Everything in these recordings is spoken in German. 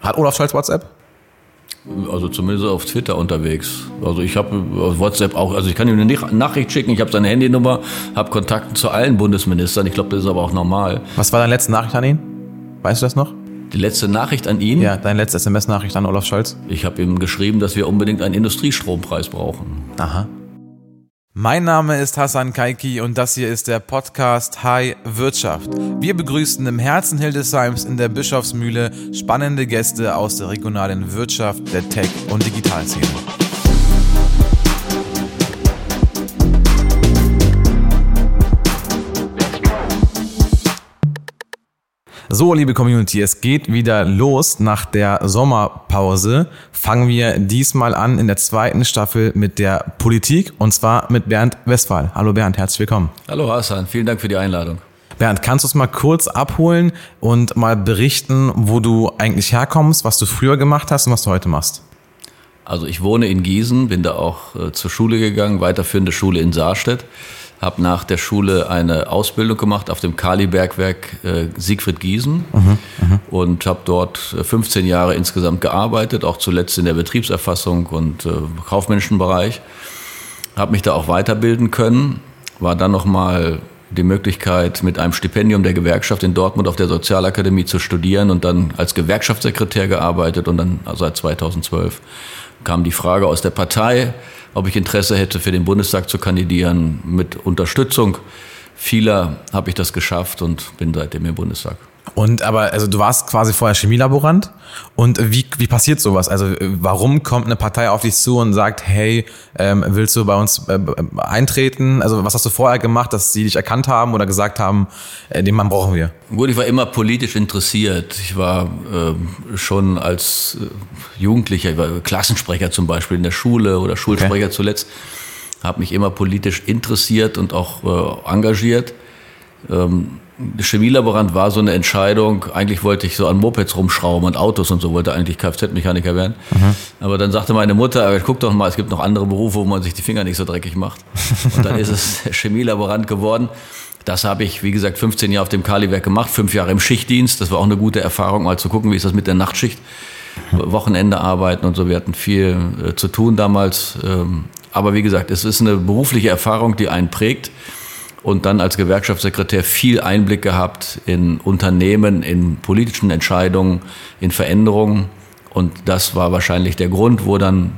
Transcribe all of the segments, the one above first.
Hat Olaf Scholz WhatsApp? Also zumindest auf Twitter unterwegs. Also ich habe WhatsApp auch, also ich kann ihm eine Nachricht schicken, ich habe seine Handynummer, habe Kontakte zu allen Bundesministern. Ich glaube, das ist aber auch normal. Was war deine letzte Nachricht an ihn? Weißt du das noch? Die letzte Nachricht an ihn? Ja, deine letzte SMS-Nachricht an Olaf Scholz? Ich habe ihm geschrieben, dass wir unbedingt einen Industriestrompreis brauchen. Aha. Mein Name ist Hassan Kaiki und das hier ist der Podcast High Wirtschaft. Wir begrüßen im Herzen Hildesheims in der Bischofsmühle spannende Gäste aus der regionalen Wirtschaft, der Tech- und Digitalszene. So, liebe Community, es geht wieder los nach der Sommerpause. Fangen wir diesmal an in der zweiten Staffel mit der Politik und zwar mit Bernd Westphal. Hallo Bernd, herzlich willkommen. Hallo Hassan, vielen Dank für die Einladung. Bernd, kannst du uns mal kurz abholen und mal berichten, wo du eigentlich herkommst, was du früher gemacht hast und was du heute machst? Also ich wohne in Gießen, bin da auch äh, zur Schule gegangen, weiterführende Schule in Saarstedt habe nach der Schule eine Ausbildung gemacht auf dem Kali-Bergwerk äh, Siegfried Giesen mhm, mhm. und habe dort 15 äh, Jahre insgesamt gearbeitet, auch zuletzt in der Betriebserfassung und äh, kaufmännischen Bereich. Habe mich da auch weiterbilden können, war dann nochmal die Möglichkeit, mit einem Stipendium der Gewerkschaft in Dortmund auf der Sozialakademie zu studieren und dann als Gewerkschaftssekretär gearbeitet und dann seit 2012 kam die Frage aus der Partei, ob ich Interesse hätte, für den Bundestag zu kandidieren. Mit Unterstützung vieler habe ich das geschafft und bin seitdem im Bundestag. Und aber, also du warst quasi vorher Chemielaborant. Und wie, wie passiert sowas? Also warum kommt eine Partei auf dich zu und sagt, hey, ähm, willst du bei uns äh, eintreten? Also was hast du vorher gemacht, dass sie dich erkannt haben oder gesagt haben, äh, den Mann brauchen wir? Gut, ich war immer politisch interessiert. Ich war äh, schon als äh, Jugendlicher, ich war Klassensprecher zum Beispiel in der Schule oder Schulsprecher okay. zuletzt, habe mich immer politisch interessiert und auch äh, engagiert. Ähm, Chemielaborant war so eine Entscheidung. Eigentlich wollte ich so an Mopeds rumschrauben und Autos und so, wollte eigentlich Kfz-Mechaniker werden. Mhm. Aber dann sagte meine Mutter, guck doch mal, es gibt noch andere Berufe, wo man sich die Finger nicht so dreckig macht. Und dann ist es Chemielaborant geworden. Das habe ich, wie gesagt, 15 Jahre auf dem Kaliwerk gemacht, fünf Jahre im Schichtdienst. Das war auch eine gute Erfahrung, mal zu gucken, wie ist das mit der Nachtschicht. Wochenende arbeiten und so. Wir hatten viel äh, zu tun damals. Ähm, aber wie gesagt, es ist eine berufliche Erfahrung, die einen prägt und dann als Gewerkschaftssekretär viel Einblick gehabt in Unternehmen, in politischen Entscheidungen, in Veränderungen. Und das war wahrscheinlich der Grund, wo dann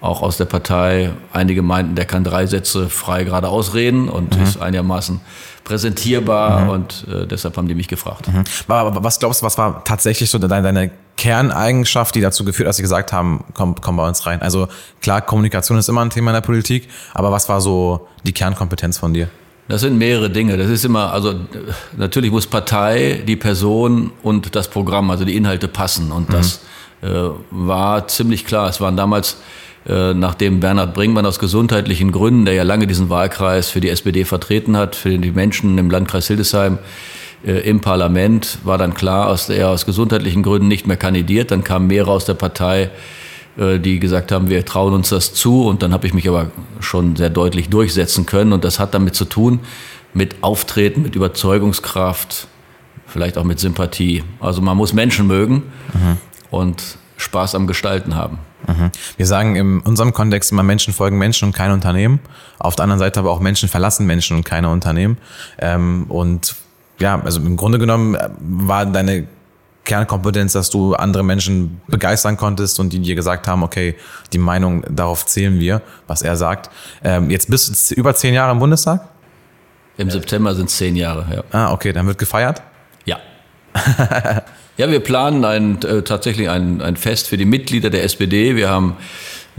auch aus der Partei einige meinten, der kann drei Sätze frei geradeaus reden und mhm. ist einigermaßen präsentierbar mhm. und äh, deshalb haben die mich gefragt. Mhm. Aber was glaubst du, was war tatsächlich so deine, deine Kerneigenschaft, die dazu geführt hat, dass sie gesagt haben, komm, komm bei uns rein? Also klar, Kommunikation ist immer ein Thema in der Politik, aber was war so die Kernkompetenz von dir? Das sind mehrere Dinge. Das ist immer, also natürlich muss Partei, die Person und das Programm, also die Inhalte passen. Und das mhm. äh, war ziemlich klar. Es waren damals, äh, nachdem Bernhard Bringmann aus gesundheitlichen Gründen, der ja lange diesen Wahlkreis für die SPD vertreten hat, für die Menschen im Landkreis Hildesheim, äh, im Parlament, war dann klar, dass er aus gesundheitlichen Gründen nicht mehr kandidiert. Dann kamen mehrere aus der Partei, die gesagt haben, wir trauen uns das zu. Und dann habe ich mich aber schon sehr deutlich durchsetzen können. Und das hat damit zu tun, mit Auftreten, mit Überzeugungskraft, vielleicht auch mit Sympathie. Also man muss Menschen mögen mhm. und Spaß am Gestalten haben. Mhm. Wir sagen in unserem Kontext immer, Menschen folgen Menschen und keine Unternehmen. Auf der anderen Seite aber auch Menschen verlassen Menschen und keine Unternehmen. Ähm, und ja, also im Grunde genommen äh, war deine Kernkompetenz, dass du andere Menschen begeistern konntest und die dir gesagt haben, okay, die Meinung, darauf zählen wir, was er sagt. Ähm, jetzt bist du über zehn Jahre im Bundestag? Im September sind es zehn Jahre, ja. Ah, okay, dann wird gefeiert? Ja. ja, wir planen ein, äh, tatsächlich ein, ein Fest für die Mitglieder der SPD. Wir haben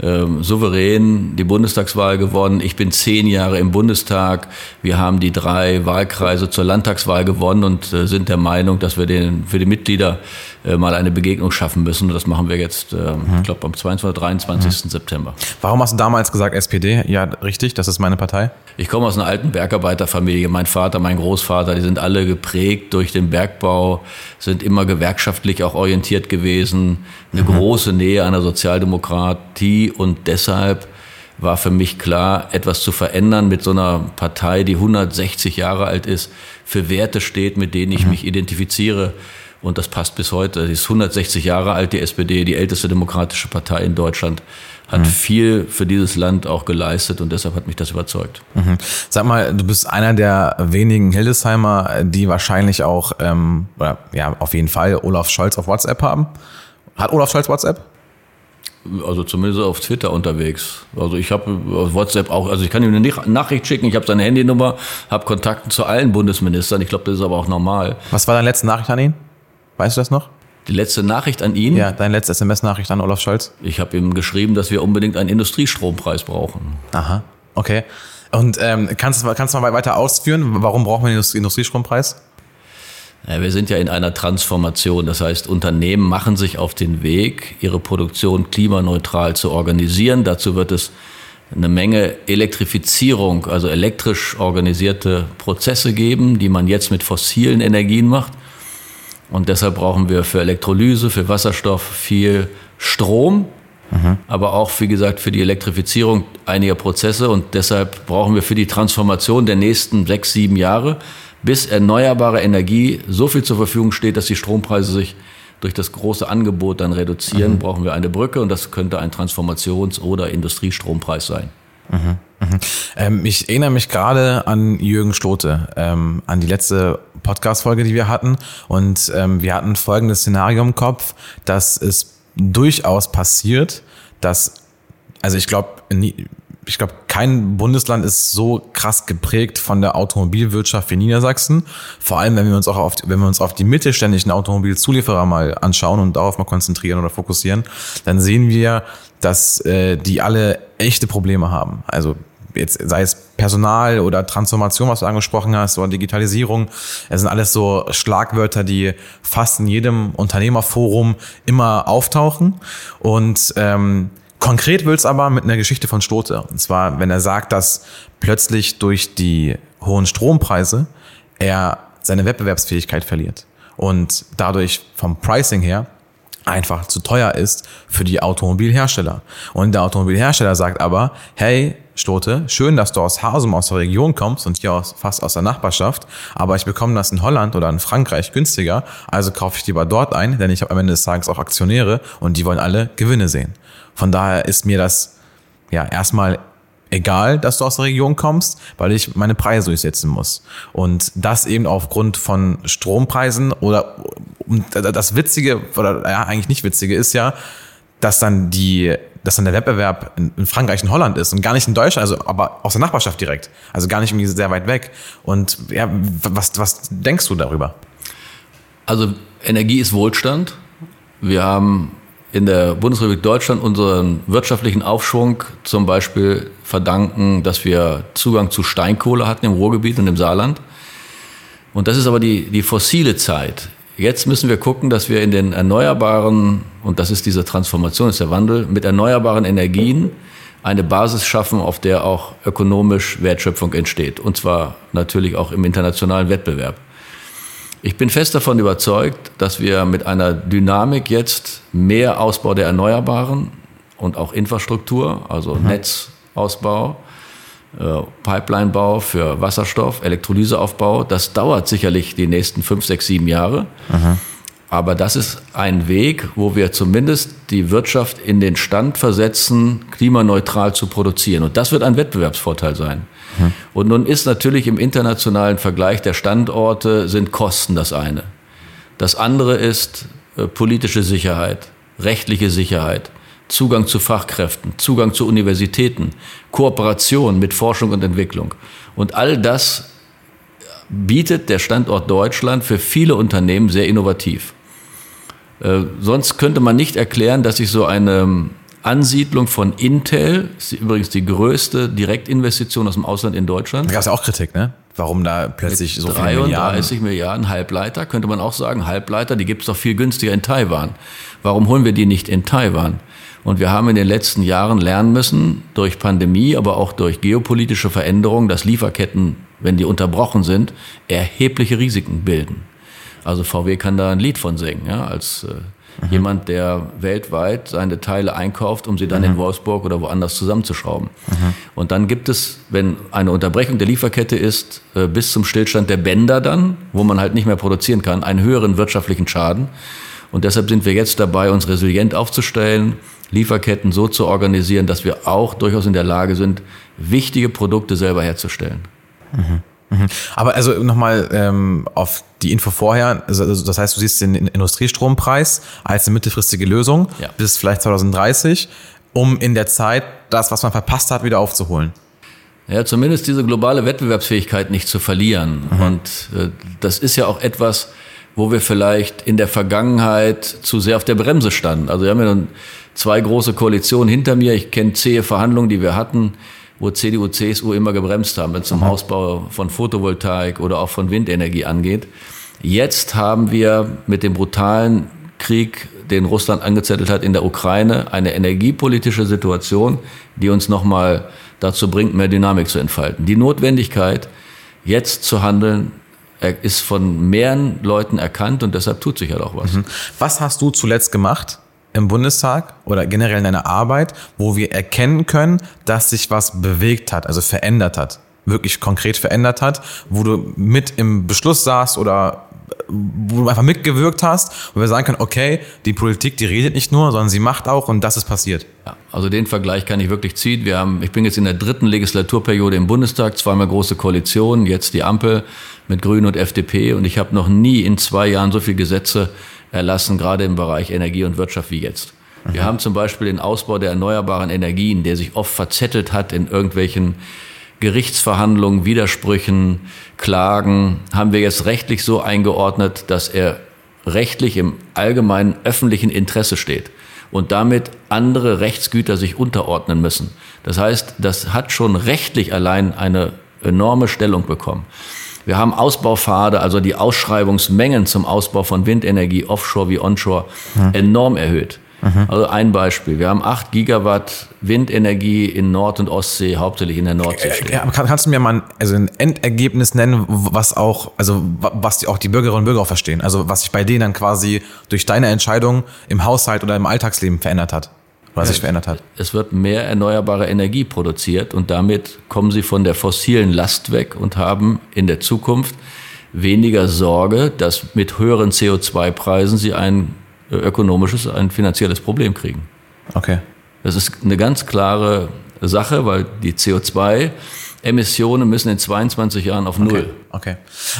ähm, souverän die Bundestagswahl gewonnen. Ich bin zehn Jahre im Bundestag. Wir haben die drei Wahlkreise zur Landtagswahl gewonnen und äh, sind der Meinung, dass wir den, für die Mitglieder äh, mal eine Begegnung schaffen müssen. Und das machen wir jetzt, äh, mhm. ich glaube, am 22. oder 23. Mhm. September. Warum hast du damals gesagt SPD? Ja, richtig, das ist meine Partei. Ich komme aus einer alten Bergarbeiterfamilie. Mein Vater, mein Großvater, die sind alle geprägt durch den Bergbau, sind immer gewerkschaftlich auch orientiert gewesen. Eine mhm. große Nähe an der Sozialdemokratie und deshalb war für mich klar, etwas zu verändern mit so einer Partei, die 160 Jahre alt ist, für Werte steht, mit denen ich mhm. mich identifiziere Und das passt bis heute. Die ist 160 Jahre alt, die SPD, die älteste demokratische Partei in Deutschland hat mhm. viel für dieses Land auch geleistet und deshalb hat mich das überzeugt. Mhm. Sag mal, du bist einer der wenigen Hildesheimer, die wahrscheinlich auch, ähm, oder, ja, auf jeden Fall Olaf Scholz auf WhatsApp haben. Hat Olaf Scholz WhatsApp? Also zumindest auf Twitter unterwegs. Also ich habe auf WhatsApp auch, also ich kann ihm eine Nachricht schicken, ich habe seine Handynummer, habe Kontakte zu allen Bundesministern. Ich glaube, das ist aber auch normal. Was war deine letzte Nachricht an ihn? Weißt du das noch? Die letzte Nachricht an ihn? Ja, deine letzte SMS-Nachricht an Olaf Scholz? Ich habe ihm geschrieben, dass wir unbedingt einen Industriestrompreis brauchen. Aha, okay. Und ähm, kannst, du, kannst du mal weiter ausführen, warum brauchen wir einen Industriestrompreis? Ja, wir sind ja in einer Transformation. Das heißt, Unternehmen machen sich auf den Weg, ihre Produktion klimaneutral zu organisieren. Dazu wird es eine Menge Elektrifizierung, also elektrisch organisierte Prozesse geben, die man jetzt mit fossilen Energien macht. Und deshalb brauchen wir für Elektrolyse, für Wasserstoff viel Strom, mhm. aber auch, wie gesagt, für die Elektrifizierung einiger Prozesse. Und deshalb brauchen wir für die Transformation der nächsten sechs, sieben Jahre, bis erneuerbare Energie so viel zur Verfügung steht, dass die Strompreise sich durch das große Angebot dann reduzieren, mhm. brauchen wir eine Brücke und das könnte ein Transformations- oder Industriestrompreis sein. Mhm, mhm. Ähm, ich erinnere mich gerade an Jürgen Stote, ähm, an die letzte Podcast-Folge, die wir hatten. Und ähm, wir hatten folgendes Szenario im Kopf, dass es durchaus passiert, dass, also ich glaube, ich glaube, kein Bundesland ist so krass geprägt von der Automobilwirtschaft wie Niedersachsen. Vor allem, wenn wir uns auch auf, wenn wir uns auf die mittelständischen Automobilzulieferer mal anschauen und darauf mal konzentrieren oder fokussieren, dann sehen wir, dass äh, die alle echte Probleme haben. Also jetzt sei es Personal oder Transformation, was du angesprochen hast, oder Digitalisierung. Es sind alles so Schlagwörter, die fast in jedem Unternehmerforum immer auftauchen. Und ähm, konkret will es aber mit einer Geschichte von Stote. Und zwar, wenn er sagt, dass plötzlich durch die hohen Strompreise er seine Wettbewerbsfähigkeit verliert und dadurch vom Pricing her einfach zu teuer ist für die Automobilhersteller. Und der Automobilhersteller sagt aber, hey, Stote, schön, dass du aus Hasum aus der Region kommst und hier aus, fast aus der Nachbarschaft, aber ich bekomme das in Holland oder in Frankreich günstiger, also kaufe ich lieber dort ein, denn ich habe am Ende des Tages auch Aktionäre und die wollen alle Gewinne sehen. Von daher ist mir das ja erstmal egal, dass du aus der Region kommst, weil ich meine Preise durchsetzen muss. Und das eben aufgrund von Strompreisen oder das Witzige, oder ja, eigentlich nicht Witzige ist ja, dass dann die, dass dann der Wettbewerb in, Frankreich und Holland ist und gar nicht in Deutschland, also aber aus der Nachbarschaft direkt. Also gar nicht irgendwie sehr weit weg. Und ja, was, was denkst du darüber? Also Energie ist Wohlstand. Wir haben in der Bundesrepublik Deutschland unseren wirtschaftlichen Aufschwung zum Beispiel verdanken, dass wir Zugang zu Steinkohle hatten im Ruhrgebiet und im Saarland. Und das ist aber die, die fossile Zeit. Jetzt müssen wir gucken, dass wir in den erneuerbaren, und das ist diese Transformation, ist der Wandel, mit erneuerbaren Energien eine Basis schaffen, auf der auch ökonomisch Wertschöpfung entsteht. Und zwar natürlich auch im internationalen Wettbewerb. Ich bin fest davon überzeugt, dass wir mit einer Dynamik jetzt mehr Ausbau der Erneuerbaren und auch Infrastruktur, also mhm. Netzausbau, Pipelinebau für Wasserstoff, Elektrolyseaufbau, das dauert sicherlich die nächsten fünf, sechs, sieben Jahre. Mhm. Aber das ist ein Weg, wo wir zumindest die Wirtschaft in den Stand versetzen, klimaneutral zu produzieren. Und das wird ein Wettbewerbsvorteil sein. Mhm. Und nun ist natürlich im internationalen Vergleich der Standorte sind Kosten das eine. Das andere ist äh, politische Sicherheit, rechtliche Sicherheit, Zugang zu Fachkräften, Zugang zu Universitäten, Kooperation mit Forschung und Entwicklung. Und all das bietet der Standort Deutschland für viele Unternehmen sehr innovativ. Äh, sonst könnte man nicht erklären, dass sich so eine Ansiedlung von Intel, ist übrigens die größte Direktinvestition aus dem Ausland in Deutschland. Da gab es ja auch Kritik, ne? Warum da plötzlich so viele Milliarden? 33 Milliarden Halbleiter, könnte man auch sagen. Halbleiter, die gibt es doch viel günstiger in Taiwan. Warum holen wir die nicht in Taiwan? Und wir haben in den letzten Jahren lernen müssen, durch Pandemie, aber auch durch geopolitische Veränderungen, dass Lieferketten, wenn die unterbrochen sind, erhebliche Risiken bilden. Also VW kann da ein Lied von singen, ja, als äh, Mhm. Jemand, der weltweit seine Teile einkauft, um sie dann mhm. in Wolfsburg oder woanders zusammenzuschrauben. Mhm. Und dann gibt es, wenn eine Unterbrechung der Lieferkette ist, äh, bis zum Stillstand der Bänder dann, wo man halt nicht mehr produzieren kann, einen höheren wirtschaftlichen Schaden. Und deshalb sind wir jetzt dabei, uns resilient aufzustellen, Lieferketten so zu organisieren, dass wir auch durchaus in der Lage sind, wichtige Produkte selber herzustellen. Mhm. Mhm. Aber also nochmal ähm, auf die Info vorher, also, also das heißt, du siehst den Industriestrompreis als eine mittelfristige Lösung ja. bis vielleicht 2030, um in der Zeit das, was man verpasst hat, wieder aufzuholen. Ja, zumindest diese globale Wettbewerbsfähigkeit nicht zu verlieren. Mhm. Und äh, das ist ja auch etwas, wo wir vielleicht in der Vergangenheit zu sehr auf der Bremse standen. Also wir haben ja nun zwei große Koalitionen hinter mir. Ich kenne zähe Verhandlungen, die wir hatten wo CDU, CSU immer gebremst haben, wenn es zum mhm. Ausbau von Photovoltaik oder auch von Windenergie angeht. Jetzt haben wir mit dem brutalen Krieg, den Russland angezettelt hat in der Ukraine, eine energiepolitische Situation, die uns nochmal dazu bringt, mehr Dynamik zu entfalten. Die Notwendigkeit, jetzt zu handeln, ist von mehreren Leuten erkannt und deshalb tut sich halt auch was. Mhm. Was hast du zuletzt gemacht, im Bundestag oder generell in deiner Arbeit, wo wir erkennen können, dass sich was bewegt hat, also verändert hat, wirklich konkret verändert hat, wo du mit im Beschluss saßt oder wo du einfach mitgewirkt hast, wo wir sagen können, okay, die Politik, die redet nicht nur, sondern sie macht auch und das ist passiert. Ja, also den Vergleich kann ich wirklich ziehen. Wir haben, ich bin jetzt in der dritten Legislaturperiode im Bundestag, zweimal große Koalition, jetzt die Ampel mit Grünen und FDP und ich habe noch nie in zwei Jahren so viele Gesetze erlassen, gerade im Bereich Energie und Wirtschaft wie jetzt. Wir haben zum Beispiel den Ausbau der erneuerbaren Energien, der sich oft verzettelt hat in irgendwelchen Gerichtsverhandlungen, Widersprüchen, Klagen, haben wir jetzt rechtlich so eingeordnet, dass er rechtlich im allgemeinen öffentlichen Interesse steht und damit andere Rechtsgüter sich unterordnen müssen. Das heißt, das hat schon rechtlich allein eine enorme Stellung bekommen. Wir haben Ausbaupfade, also die Ausschreibungsmengen zum Ausbau von Windenergie, Offshore wie Onshore, mhm. enorm erhöht. Mhm. Also ein Beispiel. Wir haben acht Gigawatt Windenergie in Nord- und Ostsee, hauptsächlich in der Nordsee stehen. Ja, kann, kannst du mir mal also ein Endergebnis nennen, was auch, also was auch die Bürgerinnen und Bürger auch verstehen? Also was sich bei denen dann quasi durch deine Entscheidung im Haushalt oder im Alltagsleben verändert hat? Was sich verändert hat. Es wird mehr erneuerbare Energie produziert und damit kommen sie von der fossilen Last weg und haben in der Zukunft weniger Sorge, dass mit höheren CO2-Preisen sie ein äh, ökonomisches, ein finanzielles Problem kriegen. Okay. Das ist eine ganz klare Sache, weil die CO2 Emissionen müssen in 22 Jahren auf Null. Okay. okay.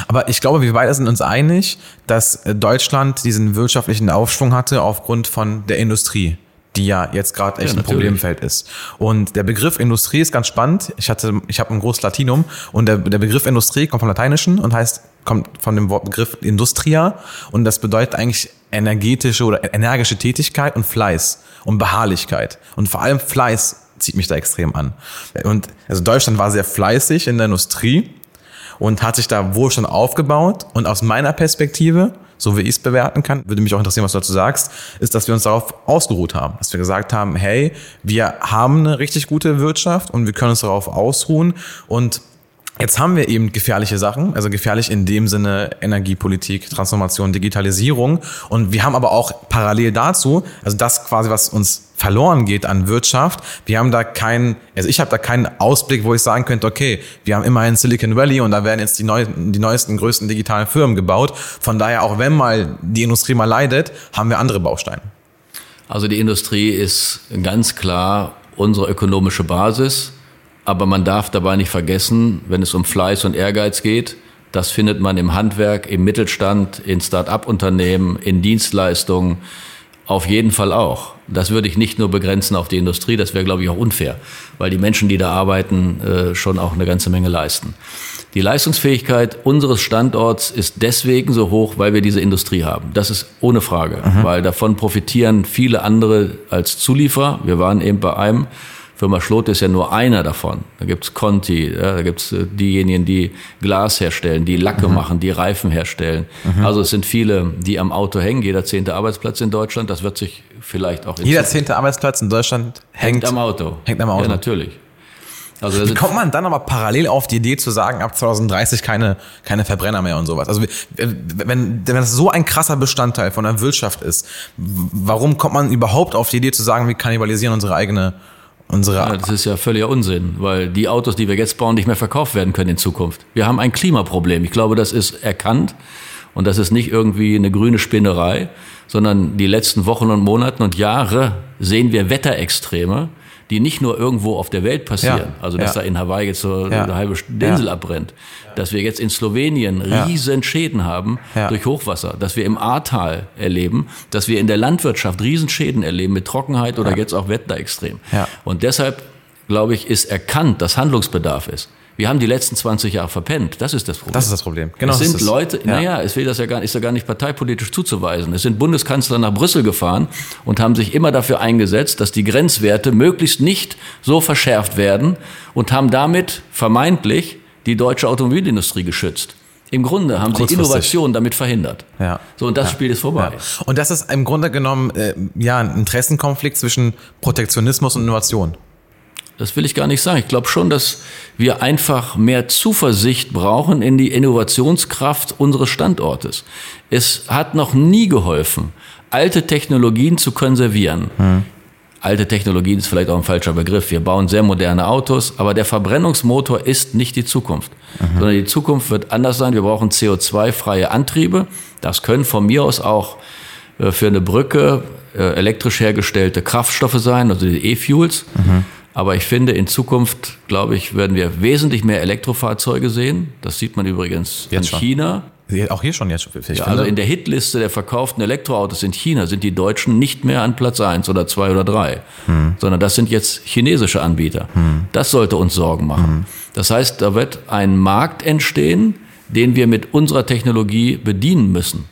Aber ich glaube, wir beide sind uns einig, dass Deutschland diesen wirtschaftlichen Aufschwung hatte aufgrund von der Industrie die ja jetzt gerade echt ja, ein Problemfeld ist. Und der Begriff Industrie ist ganz spannend. Ich hatte, ich habe ein großes Latinum und der, der Begriff Industrie kommt vom Lateinischen und heißt, kommt von dem Wortbegriff Industria und das bedeutet eigentlich energetische oder energische Tätigkeit und Fleiß und Beharrlichkeit. Und vor allem Fleiß zieht mich da extrem an. Und also Deutschland war sehr fleißig in der Industrie und hat sich da Wohlstand aufgebaut. Und aus meiner Perspektive so wie ich es bewerten kann, würde mich auch interessieren, was du dazu sagst, ist, dass wir uns darauf ausgeruht haben. Dass wir gesagt haben, hey, wir haben eine richtig gute Wirtschaft und wir können uns darauf ausruhen und Jetzt haben wir eben gefährliche Sachen, also gefährlich in dem Sinne Energiepolitik, Transformation, Digitalisierung. Und wir haben aber auch parallel dazu, also das quasi, was uns verloren geht an Wirtschaft, wir haben da keinen, also ich habe da keinen Ausblick, wo ich sagen könnte, okay, wir haben immerhin Silicon Valley und da werden jetzt die, neu, die neuesten, größten digitalen Firmen gebaut. Von daher, auch wenn mal die Industrie mal leidet, haben wir andere Bausteine. Also die Industrie ist ganz klar unsere ökonomische Basis. Aber man darf dabei nicht vergessen, wenn es um Fleiß und Ehrgeiz geht, das findet man im Handwerk, im Mittelstand, in Start-up-Unternehmen, in Dienstleistungen auf jeden Fall auch. Das würde ich nicht nur begrenzen auf die Industrie, das wäre, glaube ich, auch unfair, weil die Menschen, die da arbeiten, äh, schon auch eine ganze Menge leisten. Die Leistungsfähigkeit unseres Standorts ist deswegen so hoch, weil wir diese Industrie haben. Das ist ohne Frage, mhm. weil davon profitieren viele andere als Zulieferer. Wir waren eben bei einem, Firma Schlot ist ja nur einer davon. Da gibt's Conti, ja, da gibt's äh, diejenigen, die Glas herstellen, die Lacke mhm. machen, die Reifen herstellen. Mhm. Also es sind viele, die am Auto hängen. Jeder zehnte Arbeitsplatz in Deutschland, das wird sich vielleicht auch... Jeder zehnte Arbeitsplatz in Deutschland hängt, hängt am Auto. Hängt am Auto. Ja, natürlich. Also Wie kommt man dann aber parallel auf die Idee zu sagen, ab 2030 keine, keine Verbrenner mehr und sowas? Also wenn, wenn das so ein krasser Bestandteil von der Wirtschaft ist, warum kommt man überhaupt auf die Idee zu sagen, wir kannibalisieren unsere eigene unsere ja, das ist ja völliger Unsinn, weil die Autos, die wir jetzt bauen, nicht mehr verkauft werden können in Zukunft. Wir haben ein Klimaproblem. Ich glaube, das ist erkannt und das ist nicht irgendwie eine grüne Spinnerei, sondern die letzten Wochen und Monaten und Jahre sehen wir Wetterextreme, die nicht nur irgendwo auf der Welt passieren, ja, also dass ja. da in Hawaii jetzt so eine halbe Insel abbrennt, dass wir jetzt in Slowenien riesen Schäden haben durch Hochwasser, dass wir im Ahrtal erleben, dass wir in der Landwirtschaft Riesenschäden erleben mit Trockenheit oder jetzt auch Wetterextrem. Und deshalb, glaube ich, ist erkannt, dass Handlungsbedarf ist. Wir haben die letzten 20 Jahre verpennt. Das ist das Problem. Das ist das Problem. Genau. Es sind Leute, ja. naja, es will das ja gar, ist ja gar nicht parteipolitisch zuzuweisen. Es sind Bundeskanzler nach Brüssel gefahren und haben sich immer dafür eingesetzt, dass die Grenzwerte möglichst nicht so verschärft werden und haben damit vermeintlich die deutsche Automobilindustrie geschützt. Im Grunde haben sie Innovation damit verhindert. Ja. So, und das ja. Spiel ist vorbei. Ja. Und das ist im Grunde genommen äh, ja ein Interessenkonflikt zwischen Protektionismus und Innovation. Das will ich gar nicht sagen. Ich glaube schon, dass wir einfach mehr Zuversicht brauchen in die Innovationskraft unseres Standortes. Es hat noch nie geholfen, alte Technologien zu konservieren. Hm. Alte Technologien ist vielleicht auch ein falscher Begriff. Wir bauen sehr moderne Autos, aber der Verbrennungsmotor ist nicht die Zukunft, mhm. sondern die Zukunft wird anders sein. Wir brauchen CO2-freie Antriebe. Das können von mir aus auch äh, für eine Brücke äh, elektrisch hergestellte Kraftstoffe sein, also die E-Fuels. Mhm. Aber ich finde, in Zukunft, glaube ich, werden wir wesentlich mehr Elektrofahrzeuge sehen. Das sieht man übrigens jetzt in. China. Auch hier schon jetzt. Ja, also in der Hitliste der verkauften Elektroautos in China sind die Deutschen nicht mehr an Platz eins oder zwei oder drei, hm. sondern das sind jetzt chinesische Anbieter. Hm. Das sollte uns Sorgen machen. Hm. Das heißt, da wird ein Markt entstehen, den wir mit unserer Technologie bedienen müssen.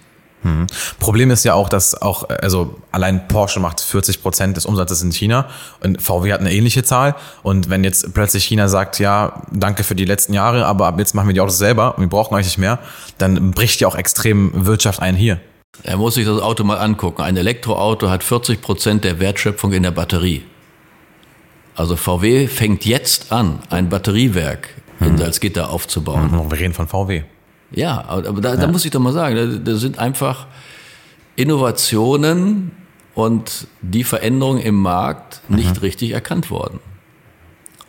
Hm. Problem ist ja auch, dass auch, also allein Porsche macht 40 Prozent des Umsatzes in China und VW hat eine ähnliche Zahl. Und wenn jetzt plötzlich China sagt, ja, danke für die letzten Jahre, aber ab jetzt machen wir die Autos selber und wir brauchen euch nicht mehr, dann bricht ja auch extrem Wirtschaft ein hier. Er muss sich das Auto mal angucken. Ein Elektroauto hat 40 Prozent der Wertschöpfung in der Batterie. Also VW fängt jetzt an, ein Batteriewerk in hm. Salzgitter aufzubauen. Hm, wir reden von VW. Ja, aber da, ja. da muss ich doch mal sagen, da, da sind einfach Innovationen und die Veränderungen im Markt nicht mhm. richtig erkannt worden.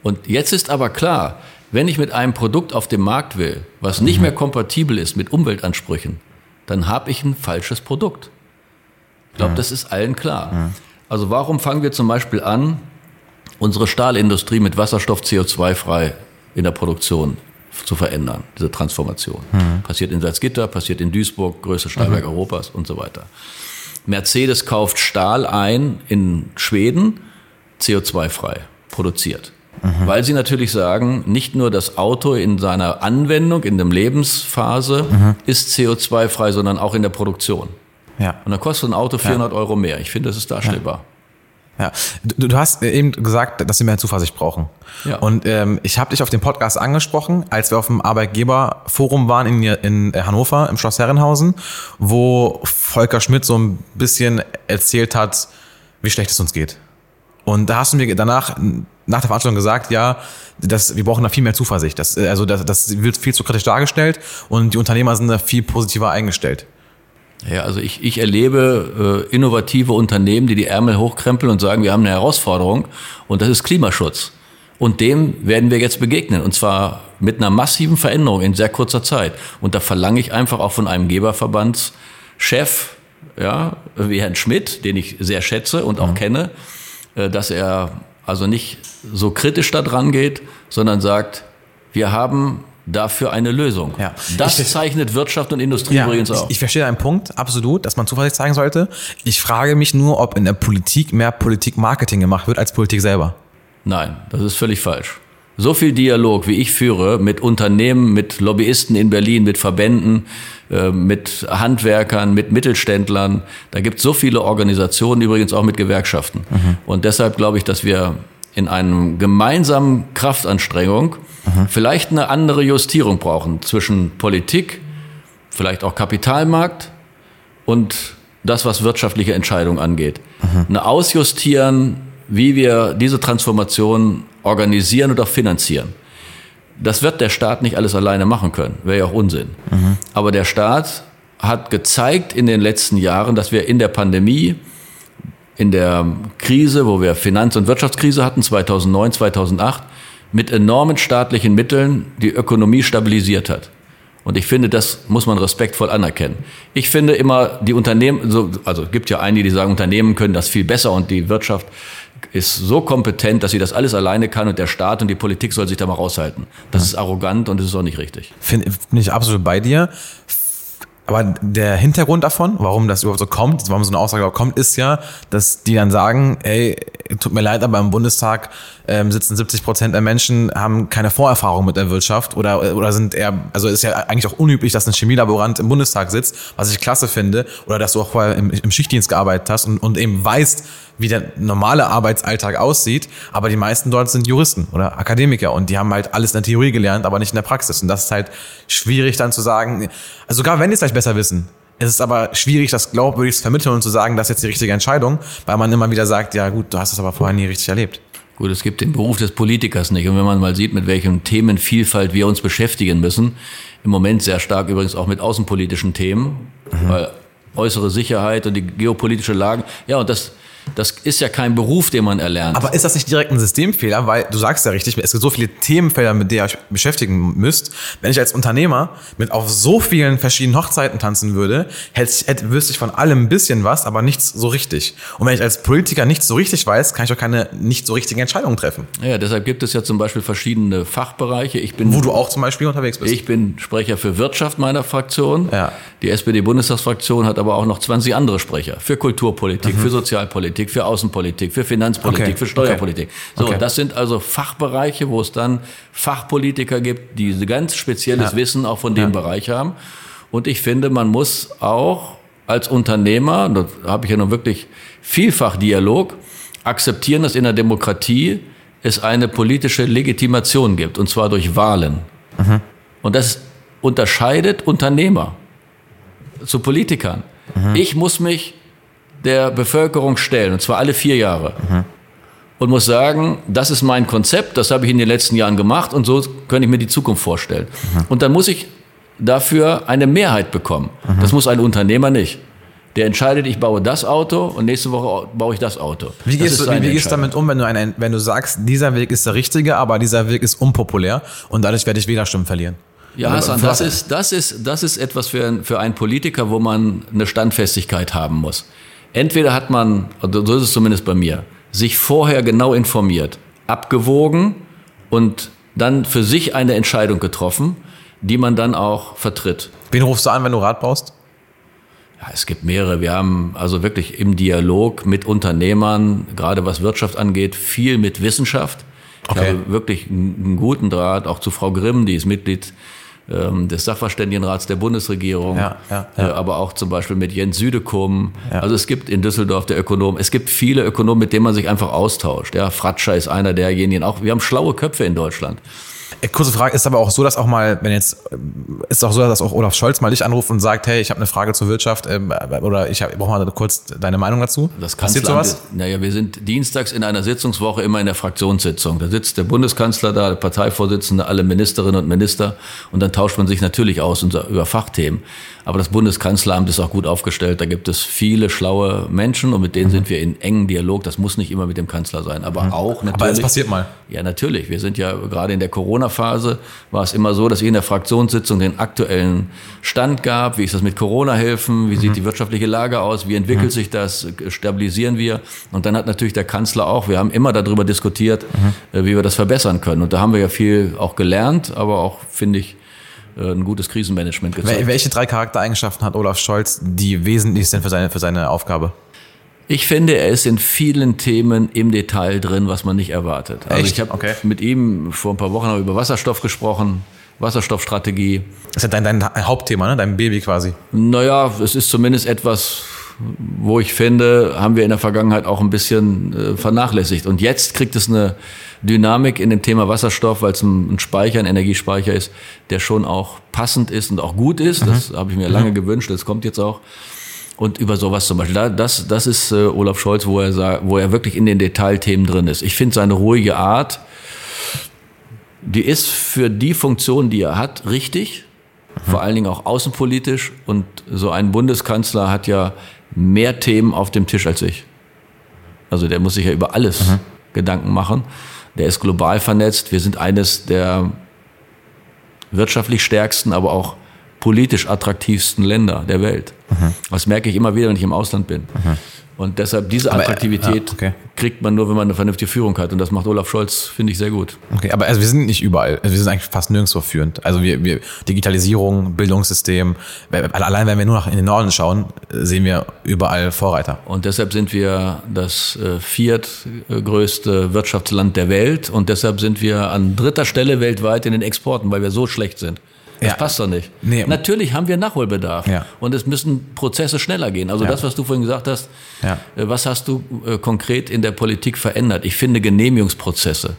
Und jetzt ist aber klar, wenn ich mit einem Produkt auf dem Markt will, was nicht mhm. mehr kompatibel ist mit Umweltansprüchen, dann habe ich ein falsches Produkt. Ich glaube, mhm. das ist allen klar. Mhm. Also warum fangen wir zum Beispiel an, unsere Stahlindustrie mit Wasserstoff CO2-frei in der Produktion zu verändern, diese Transformation. Mhm. Passiert in Salzgitter, passiert in Duisburg, größte Stahlwerk mhm. Europas und so weiter. Mercedes kauft Stahl ein in Schweden, CO2-frei produziert. Mhm. Weil sie natürlich sagen, nicht nur das Auto in seiner Anwendung, in der Lebensphase mhm. ist CO2-frei, sondern auch in der Produktion. Ja. Und dann kostet ein Auto 400 ja. Euro mehr. Ich finde, das ist darstellbar. Ja. Ja, du, du hast eben gesagt, dass wir mehr Zuversicht brauchen. Ja. Und ähm, ich habe dich auf dem Podcast angesprochen, als wir auf dem Arbeitgeberforum waren in, in Hannover im Schloss Herrenhausen, wo Volker Schmidt so ein bisschen erzählt hat, wie schlecht es uns geht. Und da hast du mir danach nach der Veranstaltung gesagt, ja, das, wir brauchen da viel mehr Zuversicht. Das, also das, das wird viel zu kritisch dargestellt und die Unternehmer sind da viel positiver eingestellt. Ja, also ich, ich erlebe äh, innovative Unternehmen, die die Ärmel hochkrempeln und sagen, wir haben eine Herausforderung und das ist Klimaschutz. Und dem werden wir jetzt begegnen und zwar mit einer massiven Veränderung in sehr kurzer Zeit. Und da verlange ich einfach auch von einem Geberverbandschef, ja, wie Herrn Schmidt, den ich sehr schätze und auch mhm. kenne, äh, dass er also nicht so kritisch da dran geht, sondern sagt, wir haben dafür eine Lösung. Ja. Das ich, zeichnet Wirtschaft und Industrie ja, übrigens auch. Ich, ich verstehe deinen Punkt, absolut, dass man Zuversicht zeigen sollte. Ich frage mich nur, ob in der Politik mehr Politik-Marketing gemacht wird als Politik selber. Nein, das ist völlig falsch. So viel Dialog, wie ich führe, mit Unternehmen, mit Lobbyisten in Berlin, mit Verbänden, äh, mit Handwerkern, mit Mittelständlern. Da gibt es so viele Organisationen, übrigens auch mit Gewerkschaften. Mhm. Und deshalb glaube ich, dass wir in einem gemeinsamen Kraftanstrengung mhm. vielleicht eine andere Justierung brauchen zwischen Politik, vielleicht auch Kapitalmarkt und das, was wirtschaftliche Entscheidungen angeht. Mhm. Eine Ausjustieren, wie wir diese Transformation organisieren oder finanzieren. Das wird der Staat nicht alles alleine machen können. Wäre ja auch Unsinn. Mhm. Aber der Staat hat gezeigt in den letzten Jahren, dass wir in der Pandemie, in der Krise, wo wir Finanz- und Wirtschaftskrise hatten, 2009, 2008, mit enormen staatlichen Mitteln die Ökonomie stabilisiert hat. Und ich finde, das muss man respektvoll anerkennen. Ich finde immer, die Unternehmen, so, also es gibt ja einige, die sagen, Unternehmen können das viel besser und die Wirtschaft ist so kompetent, dass sie das alles alleine kann und der Staat und die Politik soll sich da mal raushalten. Das ja. ist arrogant und das ist auch nicht richtig. Finde find ich absolut bei dir. Aber der Hintergrund davon, warum das überhaupt so kommt, warum so eine Aussage überhaupt kommt, ist ja, dass die dann sagen, ey, tut mir leid, aber im Bundestag ähm, sitzen 70 Prozent der Menschen, haben keine Vorerfahrung mit der Wirtschaft oder, oder sind eher, also ist ja eigentlich auch unüblich, dass ein Chemielaborant im Bundestag sitzt, was ich klasse finde, oder dass du auch vorher im, im Schichtdienst gearbeitet hast und, und eben weißt, wie der normale Arbeitsalltag aussieht, aber die meisten dort sind Juristen oder Akademiker und die haben halt alles in der Theorie gelernt, aber nicht in der Praxis. Und das ist halt schwierig dann zu sagen, also sogar wenn die es vielleicht besser wissen, es ist aber schwierig, das glaubwürdig zu vermitteln und zu sagen, das ist jetzt die richtige Entscheidung, weil man immer wieder sagt, ja gut, du hast es aber vorher nie richtig erlebt. Gut, es gibt den Beruf des Politikers nicht. Und wenn man mal sieht, mit welchem Themenvielfalt wir uns beschäftigen müssen, im Moment sehr stark übrigens auch mit außenpolitischen Themen, mhm. weil äußere Sicherheit und die geopolitische Lage, ja, und das, das ist ja kein Beruf, den man erlernt. Aber ist das nicht direkt ein Systemfehler? Weil du sagst ja richtig, es gibt so viele Themenfelder, mit denen ihr euch beschäftigen müsst. Wenn ich als Unternehmer mit auf so vielen verschiedenen Hochzeiten tanzen würde, hätte, hätte, wüsste ich von allem ein bisschen was, aber nichts so richtig. Und wenn ich als Politiker nichts so richtig weiß, kann ich auch keine nicht so richtigen Entscheidungen treffen. Ja, deshalb gibt es ja zum Beispiel verschiedene Fachbereiche. Ich bin, Wo du auch zum Beispiel unterwegs bist. Ich bin Sprecher für Wirtschaft meiner Fraktion. Ja. Die SPD-Bundestagsfraktion hat aber auch noch 20 andere Sprecher. Für Kulturpolitik, mhm. für Sozialpolitik Politik, für Außenpolitik, für Finanzpolitik, okay. für Steuerpolitik. Okay. So, okay. das sind also Fachbereiche, wo es dann Fachpolitiker gibt, die ganz spezielles ja. Wissen auch von dem ja. Bereich haben. Und ich finde, man muss auch als Unternehmer, da habe ich ja nun wirklich vielfach Dialog, akzeptieren, dass in der Demokratie es eine politische Legitimation gibt, und zwar durch Wahlen. Mhm. Und das unterscheidet Unternehmer zu Politikern. Mhm. Ich muss mich der Bevölkerung stellen, und zwar alle vier Jahre. Mhm. Und muss sagen, das ist mein Konzept, das habe ich in den letzten Jahren gemacht und so könnte ich mir die Zukunft vorstellen. Mhm. Und dann muss ich dafür eine Mehrheit bekommen. Mhm. Das muss ein Unternehmer nicht. Der entscheidet, ich baue das Auto und nächste Woche baue ich das Auto. Wie gehst, du, wie gehst du damit um, wenn du, einen, wenn du sagst, dieser Weg ist der richtige, aber dieser Weg ist unpopulär und dadurch werde ich Wählerstimmen verlieren? Ja, Hassan, das ist, das ist, das ist etwas für, für einen Politiker, wo man eine Standfestigkeit haben muss. Entweder hat man, so ist es zumindest bei mir, sich vorher genau informiert, abgewogen und dann für sich eine Entscheidung getroffen, die man dann auch vertritt. Wen rufst du an, wenn du Rat brauchst? Ja, es gibt mehrere. Wir haben also wirklich im Dialog mit Unternehmern, gerade was Wirtschaft angeht, viel mit Wissenschaft. Ich okay. habe wirklich einen guten Draht, auch zu Frau Grimm, die ist Mitglied ähm, des Sachverständigenrats der Bundesregierung, ja, ja, ja. Äh, aber auch zum Beispiel mit Jens Südekum. Also es gibt in Düsseldorf der Ökonom, es gibt viele Ökonomen, mit denen man sich einfach austauscht. Ja, Fratscher ist einer derjenigen. Auch wir haben schlaue Köpfe in Deutschland. Äh, kurze Frage, ist aber auch so, dass auch mal, wenn jetzt, äh, ist auch so, dass auch Olaf Scholz mal dich anruft und sagt, hey, ich habe eine Frage zur Wirtschaft ähm, oder ich brauche mal kurz deine Meinung dazu. Das Passiert sowas? Naja, wir sind dienstags in einer Sitzungswoche immer in der Fraktionssitzung. Da sitzt der Bundeskanzler da, der Parteivorsitzende, alle Ministerinnen und Minister und dann tauscht man sich natürlich aus über Fachthemen. Aber das Bundeskanzleramt ist auch gut aufgestellt. Da gibt es viele schlaue Menschen und mit denen mhm. sind wir in engen Dialog. Das muss nicht immer mit dem Kanzler sein, aber mhm. auch natürlich. Aber es passiert mal. Ja, natürlich. Wir sind ja gerade in der Corona-Phase war es immer so, dass ich in der Fraktionssitzung den aktuellen Stand gab. Wie ist das mit Corona-Hilfen? Wie mhm. sieht die wirtschaftliche Lage aus? Wie entwickelt mhm. sich das? Stabilisieren wir? Und dann hat natürlich der Kanzler auch, wir haben immer darüber diskutiert, mhm. Äh, wie wir das verbessern können. Und da haben wir ja viel auch gelernt, aber auch, finde ich, ein gutes Krisenmanagement gezeigt. Welche drei Charaktereigenschaften hat Olaf Scholz, die wesentlich sind für seine, für seine Aufgabe? Ich finde, er ist in vielen Themen im Detail drin, was man nicht erwartet. Also Echt? ich habe okay. mit ihm vor ein paar Wochen über Wasserstoff gesprochen, Wasserstoffstrategie. Das ist ja dein, dein Hauptthema, ne? dein Baby quasi. Naja, es ist zumindest etwas, wo ich finde, haben wir in der Vergangenheit auch ein bisschen äh, vernachlässigt. Und jetzt kriegt es eine Dynamik in dem Thema Wasserstoff, weil es ein, Speicher, ein Energiespeicher ist, der schon auch passend ist und auch gut ist. Mhm. Das habe ich mir lange mhm. gewünscht, das kommt jetzt auch. Und über sowas zum Beispiel, das, das ist äh, Olaf Scholz, wo er, sagt, wo er wirklich in den Detailthemen drin ist. Ich finde seine ruhige Art, die ist für die Funktion, die er hat, richtig. Mhm. Vor allen Dingen auch außenpolitisch. Und so ein Bundeskanzler hat ja mehr Themen auf dem Tisch als ich. Also der muss sich ja über alles mhm. Gedanken machen. Der ist global vernetzt. Wir sind eines der wirtschaftlich stärksten, aber auch politisch attraktivsten Länder der Welt. Mhm. Das merke ich immer wieder, wenn ich im Ausland bin. Mhm. Und deshalb diese Attraktivität aber, ja, okay. kriegt man nur, wenn man eine vernünftige Führung hat. Und das macht Olaf Scholz, finde ich, sehr gut. Okay, aber also wir sind nicht überall. Also wir sind eigentlich fast nirgendwo führend. Also wir, wir Digitalisierung, Bildungssystem, allein wenn wir nur noch in den Norden schauen, sehen wir überall Vorreiter. Und deshalb sind wir das äh, viertgrößte Wirtschaftsland der Welt. Und deshalb sind wir an dritter Stelle weltweit in den Exporten, weil wir so schlecht sind. Das ja. passt doch nicht. Nee. Natürlich haben wir Nachholbedarf. Ja. Und es müssen Prozesse schneller gehen. Also ja. das, was du vorhin gesagt hast, äh, was hast du äh, konkret in der Politik verändert? Ich finde Genehmigungsprozesse,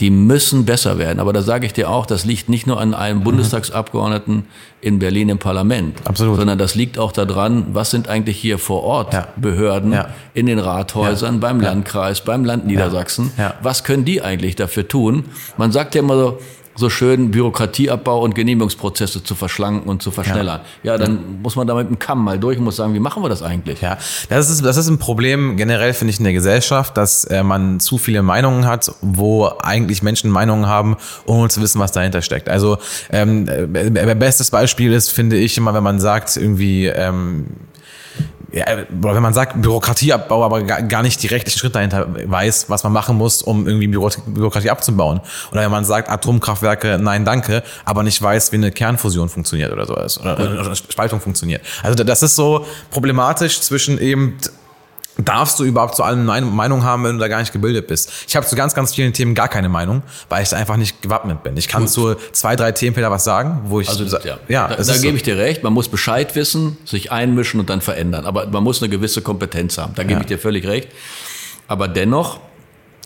die müssen besser werden. Aber da sage ich dir auch, das liegt nicht nur an einem mhm. Bundestagsabgeordneten in Berlin im Parlament, Absolut. sondern das liegt auch daran, was sind eigentlich hier vor Ort Behörden in den Rathäusern, beim Landkreis, beim Land Niedersachsen. Was können die eigentlich dafür tun? Man sagt ja immer so, so schön Bürokratieabbau und Genehmigungsprozesse zu verschlanken und zu verschnellern. Ja, ja dann ja. muss man da mit dem Kamm mal durch und muss sagen, wie machen wir das eigentlich? Ja, das ist, das ist ein Problem generell, finde ich, in der Gesellschaft, dass äh, man zu viele Meinungen hat, wo eigentlich Menschen Meinungen haben, ohne zu wissen, was dahinter steckt. Also ähm, äh, bestes Beispiel ist, finde ich, immer, wenn man sagt, irgendwie ähm, ja, oder wenn man sagt Bürokratieabbau, aber gar nicht die rechtlichen Schritte dahinter weiß, was man machen muss, um irgendwie Bürokratie abzubauen. Oder wenn man sagt Atomkraftwerke, nein, danke, aber nicht weiß, wie eine Kernfusion funktioniert oder sowas. Oder, oder Spaltung funktioniert. Also das ist so problematisch zwischen eben darfst du überhaupt zu allen Meinungen haben, wenn du da gar nicht gebildet bist. Ich habe zu ganz, ganz vielen Themen gar keine Meinung, weil ich da einfach nicht gewappnet bin. Ich kann Gut. zu zwei, drei Themen vielleicht was sagen, wo ich... Also, ja, ja da, da gebe so. ich dir recht. Man muss Bescheid wissen, sich einmischen und dann verändern. Aber man muss eine gewisse Kompetenz haben. Da gebe ja. ich dir völlig recht. Aber dennoch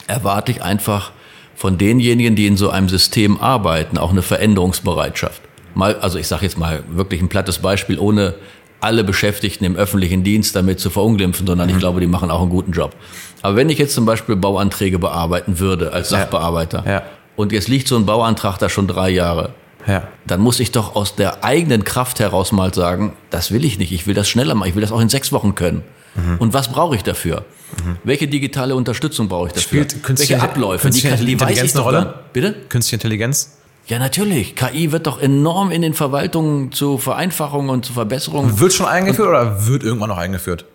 erwarte ich einfach von denjenigen, die in so einem System arbeiten, auch eine Veränderungsbereitschaft. Mal, also ich sage jetzt mal wirklich ein plattes Beispiel, ohne alle Beschäftigten im öffentlichen Dienst damit zu verunglimpfen, sondern mhm. ich glaube, die machen auch einen guten Job. Aber wenn ich jetzt zum Beispiel Bauanträge bearbeiten würde als Sachbearbeiter ja. Ja. und jetzt liegt so ein Bauantrag da schon drei Jahre, ja. dann muss ich doch aus der eigenen Kraft heraus mal sagen, das will ich nicht, ich will das schneller machen, ich will das auch in sechs Wochen können. Mhm. Und was brauche ich dafür? Mhm. Welche digitale Unterstützung brauche ich dafür? Spielt Welche Abläufe? Die, die weiß ich doch, Rolle? Bitte? Künstliche Intelligenz? Ja, natürlich. KI wird doch enorm in den Verwaltungen zu Vereinfachungen und zu Verbesserungen. Wird schon eingeführt und, oder wird irgendwann noch eingeführt?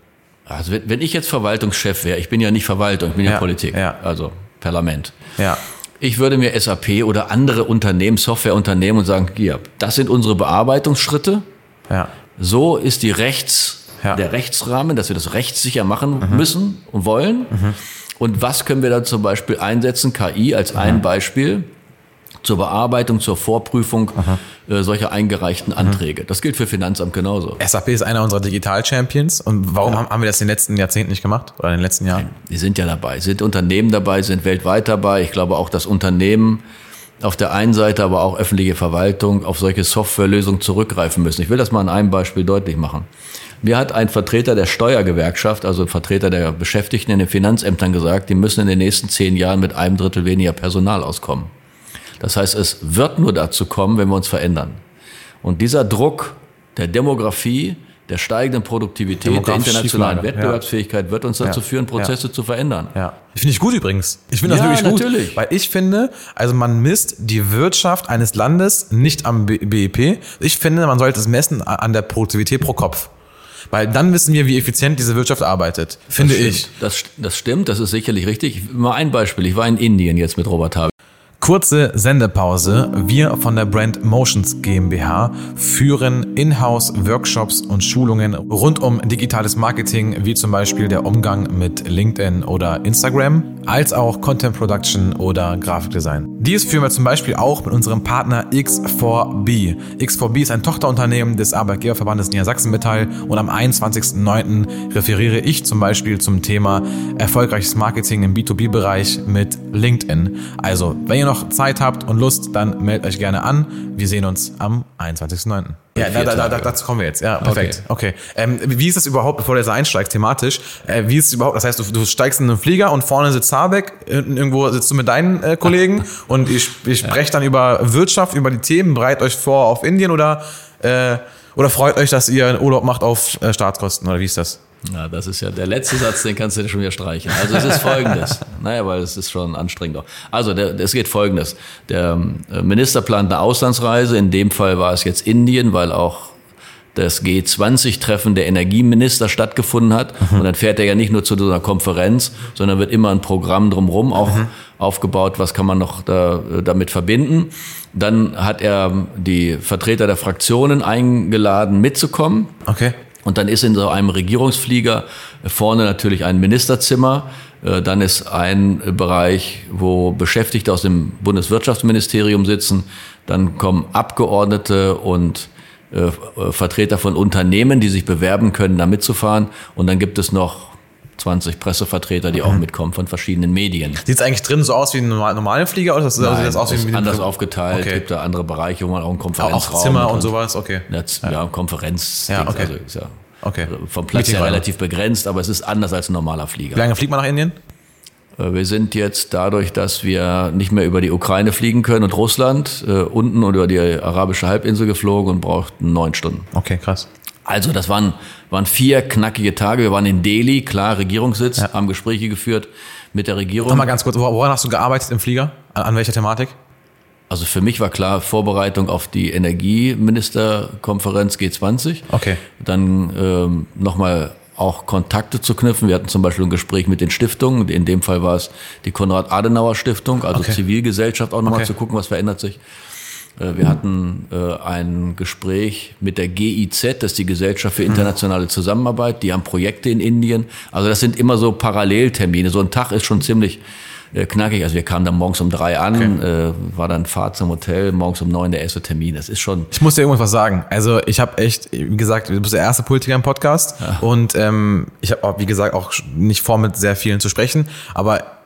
Also wenn, wenn ich jetzt Verwaltungschef wäre, ich bin ja nicht Verwaltung, ich bin ja, ja Politik, ja. also Parlament. Ja. Ich würde mir SAP oder andere Unternehmen, Softwareunternehmen und sagen, hier, das sind unsere Bearbeitungsschritte. Ja. So ist die Rechts, ja. der Rechtsrahmen, dass wir das rechtssicher machen mhm. müssen und wollen. Mhm. Und was können wir da zum Beispiel einsetzen? KI als ein mhm. Beispiel zur Bearbeitung, zur Vorprüfung äh, solcher eingereichten Anträge. Das gilt für Finanzamt genauso. SAP ist einer unserer Digital-Champions. Und warum ja. haben wir das in den letzten Jahrzehnten nicht gemacht oder in den letzten Jahren? Die sind ja dabei, sind Unternehmen dabei, sind weltweit dabei. Ich glaube auch, dass Unternehmen auf der einen Seite, aber auch öffentliche Verwaltung auf solche Softwarelösungen zurückgreifen müssen. Ich will das mal an einem Beispiel deutlich machen. Mir hat ein Vertreter der Steuergewerkschaft, also Vertreter der Beschäftigten in den Finanzämtern gesagt, die müssen in den nächsten zehn Jahren mit einem Drittel weniger Personal auskommen. Das heißt, es wird nur dazu kommen, wenn wir uns verändern. Und dieser Druck der Demografie, der steigenden Produktivität, der internationalen Wettbewerbsfähigkeit ja. wird uns dazu ja. führen, Prozesse ja. zu verändern. Ja. Finde ich gut übrigens. Ich finde das wirklich gut. Natürlich. Weil ich finde, also man misst die Wirtschaft eines Landes nicht am BIP. Ich finde, man sollte es messen an der Produktivität pro Kopf. Weil dann wissen wir, wie effizient diese Wirtschaft arbeitet. Finde das ich. Das, das stimmt, das ist sicherlich richtig. Mal ein Beispiel. Ich war in Indien jetzt mit Robert Habeck. Kurze Sendepause. Wir von der Brand Motions GmbH führen Inhouse-Workshops und Schulungen rund um digitales Marketing, wie zum Beispiel der Umgang mit LinkedIn oder Instagram, als auch Content Production oder Grafikdesign. Dies führen wir zum Beispiel auch mit unserem Partner X4B. X4B ist ein Tochterunternehmen des Arbeitgeberverbandes Niedersachsen Metall und am 21.09. referiere ich zum Beispiel zum Thema erfolgreiches Marketing im B2B-Bereich mit LinkedIn. Also, wenn ihr noch noch Zeit habt und Lust, dann meldet euch gerne an. Wir sehen uns am 21.09. Ja, da, da, da, dazu kommen wir jetzt. Ja, perfekt. Okay. okay. Ähm, wie ist das überhaupt, bevor du jetzt einsteigst, thematisch? Äh, wie ist es überhaupt? Das heißt, du, du steigst in einen Flieger und vorne sitzt Habeck, irgendwo sitzt du mit deinen äh, Kollegen und ihr, ihr sprecht dann über Wirtschaft, über die Themen, bereitet euch vor auf Indien oder, äh, oder freut euch, dass ihr einen Urlaub macht auf äh, Staatskosten oder wie ist das? Ja, das ist ja der letzte Satz, den kannst du dir schon wieder streichen. Also es ist folgendes. naja, weil es ist schon anstrengend auch. Also der, es geht folgendes. Der äh, Minister plant eine Auslandsreise. In dem Fall war es jetzt Indien, weil auch das G20-Treffen der Energieminister stattgefunden hat. Mhm. Und dann fährt er ja nicht nur zu so einer Konferenz, sondern wird immer ein Programm drumherum auch mhm. aufgebaut, was kann man noch da, äh, damit verbinden. Dann hat er die Vertreter der Fraktionen eingeladen, mitzukommen. Okay. Und dann ist in so einem Regierungsflieger vorne natürlich ein Ministerzimmer. Äh, dann ist ein Bereich, wo Beschäftigte aus dem Bundeswirtschaftsministerium sitzen. Dann kommen Abgeordnete und äh, Vertreter von Unternehmen, die sich bewerben können, da mitzufahren. Und dann gibt es noch 20 Pressevertreter, die mhm. auch mitkommen von verschiedenen Medien. Sieht es eigentlich drin so aus wie ein normaler Flieger oder sieht das aus wie ein anders aufgeteilt? Okay. Gibt da andere Bereiche, wo man auch einen Konferenzraum auch Zimmer und sowas, okay. Ja, ja Konferenz. Ja, okay. Also ja okay. vom Platz her relativ begrenzt, aber es ist anders als ein normaler Flieger. Wie lange fliegt man nach Indien? Äh, wir sind jetzt dadurch, dass wir nicht mehr über die Ukraine fliegen können und Russland, äh, unten und über die arabische Halbinsel geflogen und brauchten neun Stunden. Okay, krass. Also das waren, waren vier knackige Tage. Wir waren in Delhi, klar, Regierungssitz, ja. haben Gespräche geführt mit der Regierung. Nochmal ganz kurz, woran hast du gearbeitet im Flieger? An, an welcher Thematik? Also für mich war klar Vorbereitung auf die Energieministerkonferenz G20. Okay. Dann ähm, nochmal auch Kontakte zu knüpfen. Wir hatten zum Beispiel ein Gespräch mit den Stiftungen. In dem Fall war es die Konrad-Adenauer-Stiftung, also okay. Zivilgesellschaft, auch nochmal okay. zu gucken, was verändert sich. Äh, wir hatten äh, ein Gespräch mit der GIZ, das ist die Gesellschaft für internationale Zusammenarbeit. Die haben Projekte in Indien. Also das sind immer so Paralleltermine. So ein Tag ist schon ziemlich äh, knackig. Also wir kamen dann morgens um drei an, okay. äh, war dann Fahrt zum Hotel, morgens um neun der erste Termin. Das ist schon. Ich muss dir irgendwas sagen. Also ich habe echt, wie gesagt, du bist der erste Politiker im Podcast ja. und ähm, ich habe, wie gesagt, auch nicht vor, mit sehr vielen zu sprechen, aber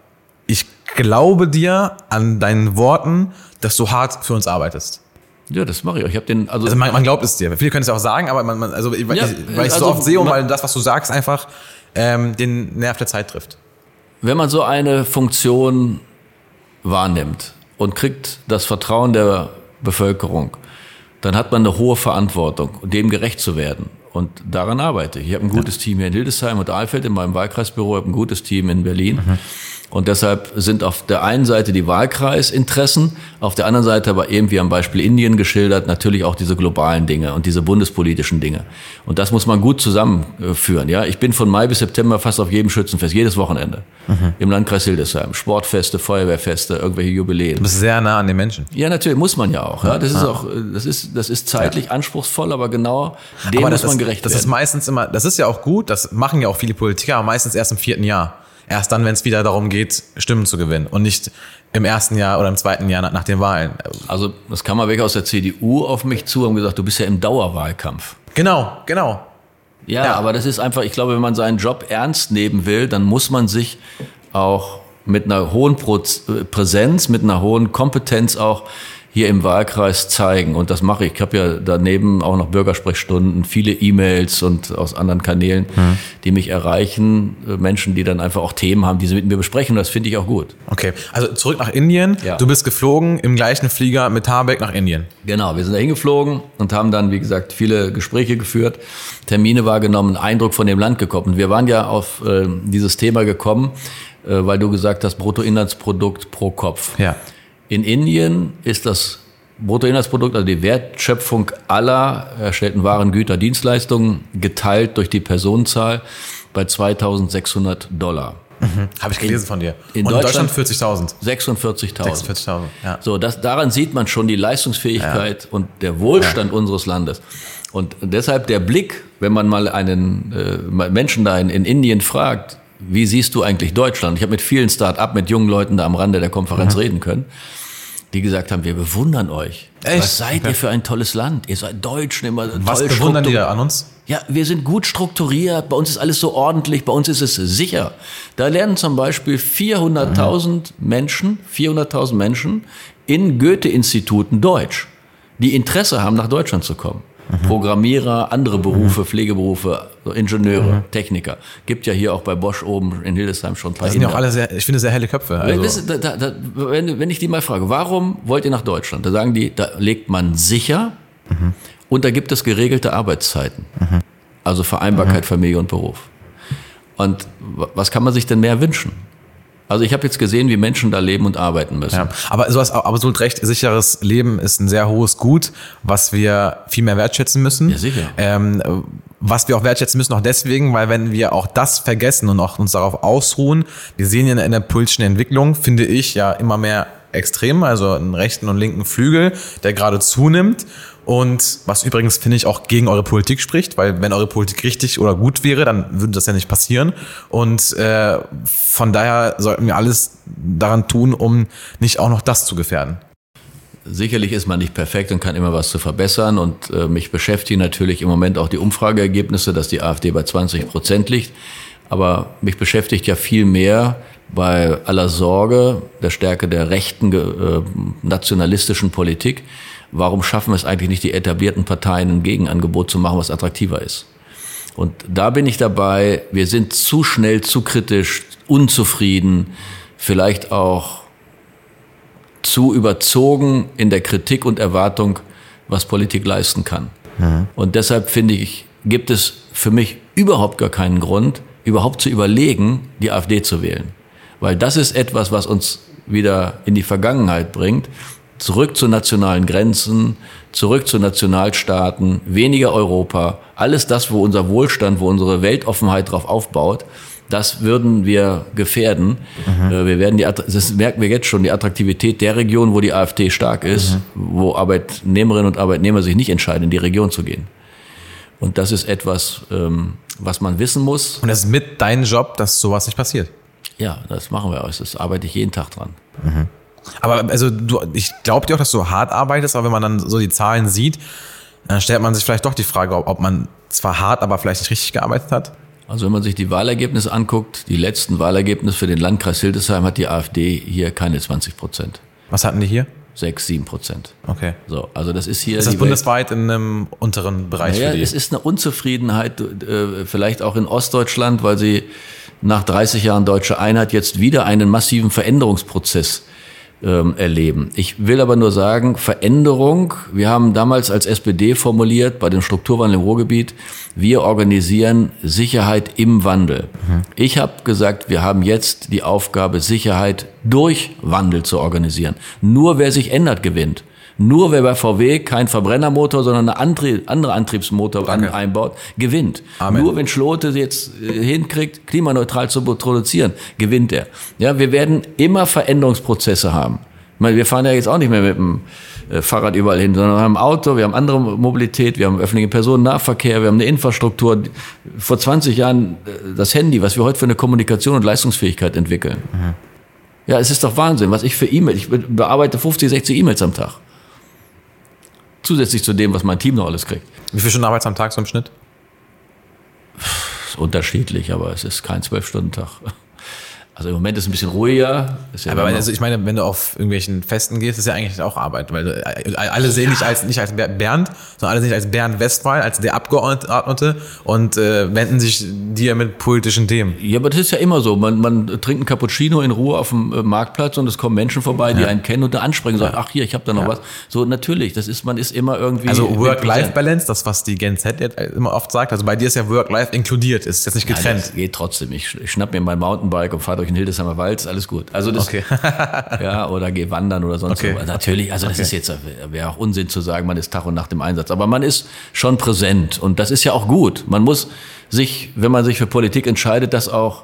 ich glaube dir an deinen Worten, dass du hart für uns arbeitest. Ja, das mache ich auch. Ich habe den also, also man, man, glaubt es dir. Viele können es ja auch sagen, aber man, man also weil, ja, ich, weil ich also, so oft sehe und weil das, was du sagst, einfach ähm, den Nerv der Zeit trifft. Wenn man so eine Funktion wahrnimmt und kriegt das Vertrauen der Bevölkerung, dann hat man eine hohe Verantwortung, dem gerecht zu werden. Und daran arbeite ich. Ich habe ein gutes ja. Team hier in Hildesheim und Alfeld in meinem Wahlkreisbüro, ich habe ein gutes Team in Berlin. Mhm. Und deshalb sind auf der einen Seite die Wahlkreisinteressen, auf der anderen Seite aber eben wie am Beispiel Indien geschildert, natürlich auch diese globalen Dinge und diese bundespolitischen Dinge. Und das muss man gut zusammenführen. Ja, ich bin von Mai bis September fast auf jedem Schützenfest, jedes Wochenende mhm. im Landkreis Hildesheim. Sportfeste, Feuerwehrfeste, irgendwelche Jubiläen. Du bist sehr nah an den Menschen. Ja, natürlich muss man ja auch. Ja, das ist auch, das ist, das ist zeitlich ja. anspruchsvoll, aber genau dem aber muss man gerecht das werden. Das ist meistens immer, das ist ja auch gut. Das machen ja auch viele Politiker, aber meistens erst im vierten Jahr erst dann, wenn es wieder darum geht, Stimmen zu gewinnen und nicht im ersten Jahr oder im zweiten Jahr nach, den Wahlen. Also das kam mal weg aus der CDU auf mich zu und gesagt, du bist ja im Dauerwahlkampf. Genau, genau. Ja, ja, aber das ist einfach, ich glaube, wenn man seinen Job ernst nehmen will, dann muss man sich auch mit einer hohen Präsenz, mit einer hohen Kompetenz auch hier im Wahlkreis zeigen. Und das mache ich. Ich habe ja daneben auch noch Bürgersprechstunden, viele E-Mails und aus anderen Kanälen, mhm. die mich erreichen. Äh, Menschen, die dann einfach auch Themen haben, die sie mit mir besprechen. Und das finde ich auch gut. Okay, also zurück nach Indien. Ja. Du bist geflogen im gleichen Flieger mit Habeck nach Indien. Genau, wir sind da hingeflogen und haben dann, wie gesagt, viele Gespräche geführt, Termine wahrgenommen, Eindruck von dem Land gekommen. Wir waren ja auf äh, dieses Thema gekommen, äh, weil du gesagt hast, Bruttoinlandsprodukt pro Kopf. Ja. In Indien ist das Bruttoinlandsprodukt, also die Wertschöpfung aller erstellten Waren, Güter, Dienstleistungen geteilt durch die Personenzahl bei 2600 Dollar. Mhm. Habe ich gelesen in, von dir. In Und Deutschland, Deutschland 40.000. 46.000. 46.000, ja. So, das, daran sieht man schon die Leistungsfähigkeit ja. und der Wohlstand ja. unseres Landes. Und deshalb der Blick, wenn man mal einen äh, Menschen da in, in Indien fragt, wie siehst du eigentlich Deutschland? Ich habe mit vielen Start-up, mit jungen Leuten da am Rande der Konferenz mhm. reden können, die gesagt haben, wir bewundern euch. Echt? Was seid okay. ihr für ein tolles Land? Ihr seid Deutschen immer Was bewundern die da an uns? Ja, wir sind gut strukturiert, bei uns ist alles so ordentlich, bei uns ist es sicher. Da lernen zum Beispiel 400.000 mhm. Menschen, 400.000 Menschen in Goethe-Instituten Deutsch, die Interesse haben, nach Deutschland zu kommen. Mhm. Programmierer, andere Berufe, mhm. Pflegeberufe, Ingenieure, mhm. Techniker. Gibt ja hier auch bei Bosch oben in Hildesheim schon ein paar. Das sind auch alle sehr, ich finde, sehr helle Köpfe. Also. Das, da, da, wenn, wenn ich die mal frage, warum wollt ihr nach Deutschland? Da sagen die, da legt man sicher mhm. und da gibt es geregelte Arbeitszeiten. Mhm. Also Vereinbarkeit mhm. Familie und Beruf. Und was kann man sich denn mehr wünschen? Also ich habe jetzt gesehen, wie Menschen da leben und arbeiten müssen. Ja, aber du hast absolut recht, sicheres Leben ist ein sehr hohes Gut, was wir viel mehr wertschätzen müssen. Ja, sicher. Ähm, was wir auch wertschätzen müssen, auch deswegen, weil wenn wir auch das vergessen und auch uns darauf ausruhen, wir sehen ja in der politischen Entwicklung, finde ich, ja immer mehr extrem, also einen rechten und linken Flügel, der gerade zunimmt. Und was übrigens, finde ich, auch gegen eure Politik spricht, weil wenn eure Politik richtig oder gut wäre, dann würde das ja nicht passieren. Und äh, von daher sollten wir alles daran tun, um nicht auch noch das zu gefährden. Sicherlich ist man nicht perfekt und kann immer was zu verbessern. Und äh, mich beschäftigen natürlich im Moment auch die Umfrageergebnisse, dass die AfD bei 20 Prozent liegt. Aber mich beschäftigt ja viel mehr bei aller Sorge der Stärke der rechten äh, nationalistischen Politik warum schaffen es eigentlich nicht die etablierten Parteien ein Gegenangebot zu machen, was attraktiver ist? Und da bin ich dabei, wir sind zu schnell, zu kritisch, unzufrieden, vielleicht auch zu überzogen in der Kritik und Erwartung, was Politik leisten kann. Mhm. Und deshalb finde ich, gibt es für mich überhaupt gar keinen Grund, überhaupt zu überlegen, die AfD zu wählen. Weil das ist etwas, was uns wieder in die Vergangenheit bringt zurück zu nationalen Grenzen, zurück zu Nationalstaaten, weniger Europa, alles das, wo unser Wohlstand, wo unsere Weltoffenheit drauf aufbaut, das würden wir gefährden. Mhm. Äh, wir werden die, das merken wir jetzt schon, die Attraktivität der Region, wo die AfD stark ist, mhm. wo Arbeitnehmerinnen und Arbeitnehmer sich nicht entscheiden, in die Region zu gehen. Und das ist etwas, ähm, was man wissen muss. Und es ist mit deinem Job, dass sowas nicht passiert. Ja, das machen wir. Das arbeite ich jeden Tag dran. Mhm. Aber also du, ich glaube dir auch, dass du hart arbeitest, aber wenn man dann so die Zahlen sieht, dann stellt man sich vielleicht doch die Frage, ob, ob man zwar hart, aber vielleicht nicht richtig gearbeitet hat. Also wenn man sich die Wahlergebnisse anguckt, die letzten Wahlergebnisse für den Landkreis Hildesheim hat die AfD hier keine 20 Prozent. Was hatten die hier? 6, 7 Prozent. Okay. So, also das ist hier. Ist das bundesweit in einem unteren Bereich naja, für die? Es ist eine Unzufriedenheit, äh, vielleicht auch in Ostdeutschland, weil sie nach 30 Jahren deutsche Einheit jetzt wieder einen massiven Veränderungsprozess ähm, erleben. Ich will aber nur sagen, Veränderung, wir haben damals als SPD formuliert bei dem Strukturwandel im Ruhrgebiet, wir organisieren Sicherheit im Wandel. Mhm. Ich habe gesagt, wir haben jetzt die Aufgabe, Sicherheit durch Wandel zu organisieren. Nur wer sich ändert, gewinnt. Nur wer bei VW kein Verbrennermotor, sondern eine andere, andere Antriebsmotor Danke. einbaut, gewinnt. Amen. Nur wenn Schlote jetzt äh, hinkriegt, klimaneutral zu produzieren, gewinnt er. Ja, wir werden immer Veränderungsprozesse haben. Ich meine, wir fahren ja jetzt auch nicht mehr mit dem äh, Fahrrad überall hin, sondern wir haben ein Auto, wir haben andere Mobilität, wir haben öffentlichen Personennahverkehr, wir haben eine Infrastruktur. Vor 20 Jahren äh, das Handy, was wir heute für eine Kommunikation und Leistungsfähigkeit entwickeln. Mhm. Ja, es ist doch Wahnsinn, was ich für E-Mails, ich bearbeite 50, 60 E-Mails am Tag. Zusätzlich zu dem, was mein Team noch alles kriegt. Wie viele Stunden arbeitest du am Tag so im Schnitt? Unterschiedlich, aber es ist kein Zwölf-Stunden-Tag. Also im Moment ist es ein bisschen ruhiger. Ja aber also ich meine, wenn du auf irgendwelchen Festen gehst, ist ja eigentlich auch Arbeit, weil äh, alle sehen dich als nicht als Bernd, sondern alle sehen dich als Bernd Westphal, als der Abgeordnete und äh, wenden sich dir mit politischen Themen. Ja, aber das ist ja immer so. Man, man trinkt einen Cappuccino in Ruhe auf dem äh, Marktplatz und es kommen Menschen vorbei, die ja. einen kennen und da ansprechen und sagen, ach hier, ich habe da noch ja. was. So natürlich, das ist man ist immer irgendwie. Also Work-Life-Balance, das was die Gen Z immer oft sagt. Also bei dir ist ja Work-Life inkludiert, ist jetzt nicht getrennt. Ja, geht trotzdem. Ich, ich schnapp mir mein Mountainbike und fahre durch den Hildesheimer Wald, ist alles gut. Also das, okay. ja, oder geh wandern oder sonst okay. was. Natürlich, also das okay. ist jetzt, wäre auch Unsinn zu sagen, man ist Tag und Nacht im Einsatz. Aber man ist schon präsent und das ist ja auch gut. Man muss sich, wenn man sich für Politik entscheidet, das auch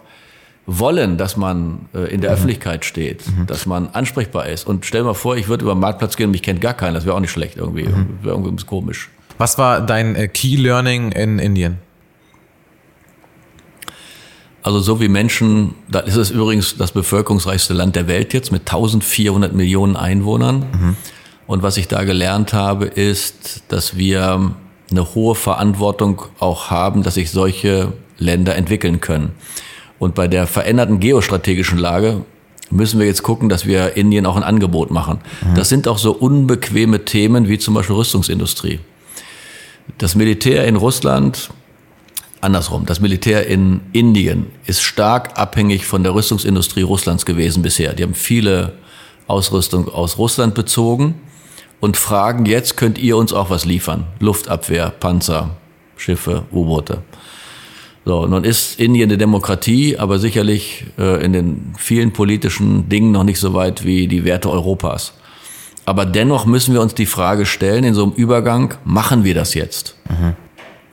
wollen, dass man äh, in der mhm. Öffentlichkeit steht, mhm. dass man ansprechbar ist. Und stell mal vor, ich würde über den Marktplatz gehen und mich kennt gar keiner. Das wäre auch nicht schlecht irgendwie. Mhm. Wäre irgendwie komisch. Was war dein äh, Key Learning in Indien? Also so wie Menschen, da ist es übrigens das bevölkerungsreichste Land der Welt jetzt mit 1400 Millionen Einwohnern. Mhm. Und was ich da gelernt habe, ist, dass wir eine hohe Verantwortung auch haben, dass sich solche Länder entwickeln können. Und bei der veränderten geostrategischen Lage müssen wir jetzt gucken, dass wir Indien auch ein Angebot machen. Mhm. Das sind auch so unbequeme Themen wie zum Beispiel Rüstungsindustrie. Das Militär in Russland, andersrum, das Militär in Indien ist stark abhängig von der Rüstungsindustrie Russlands gewesen bisher. Die haben viele Ausrüstung aus Russland bezogen und fragen, jetzt könnt ihr uns auch was liefern. Luftabwehr, Panzer, Schiffe, U-Boote. So, nun ist Indien eine Demokratie, aber sicherlich äh, in den vielen politischen Dingen noch nicht so weit wie die Werte Europas. Aber dennoch müssen wir uns die Frage stellen, in so einem Übergang, machen wir das jetzt? Mhm.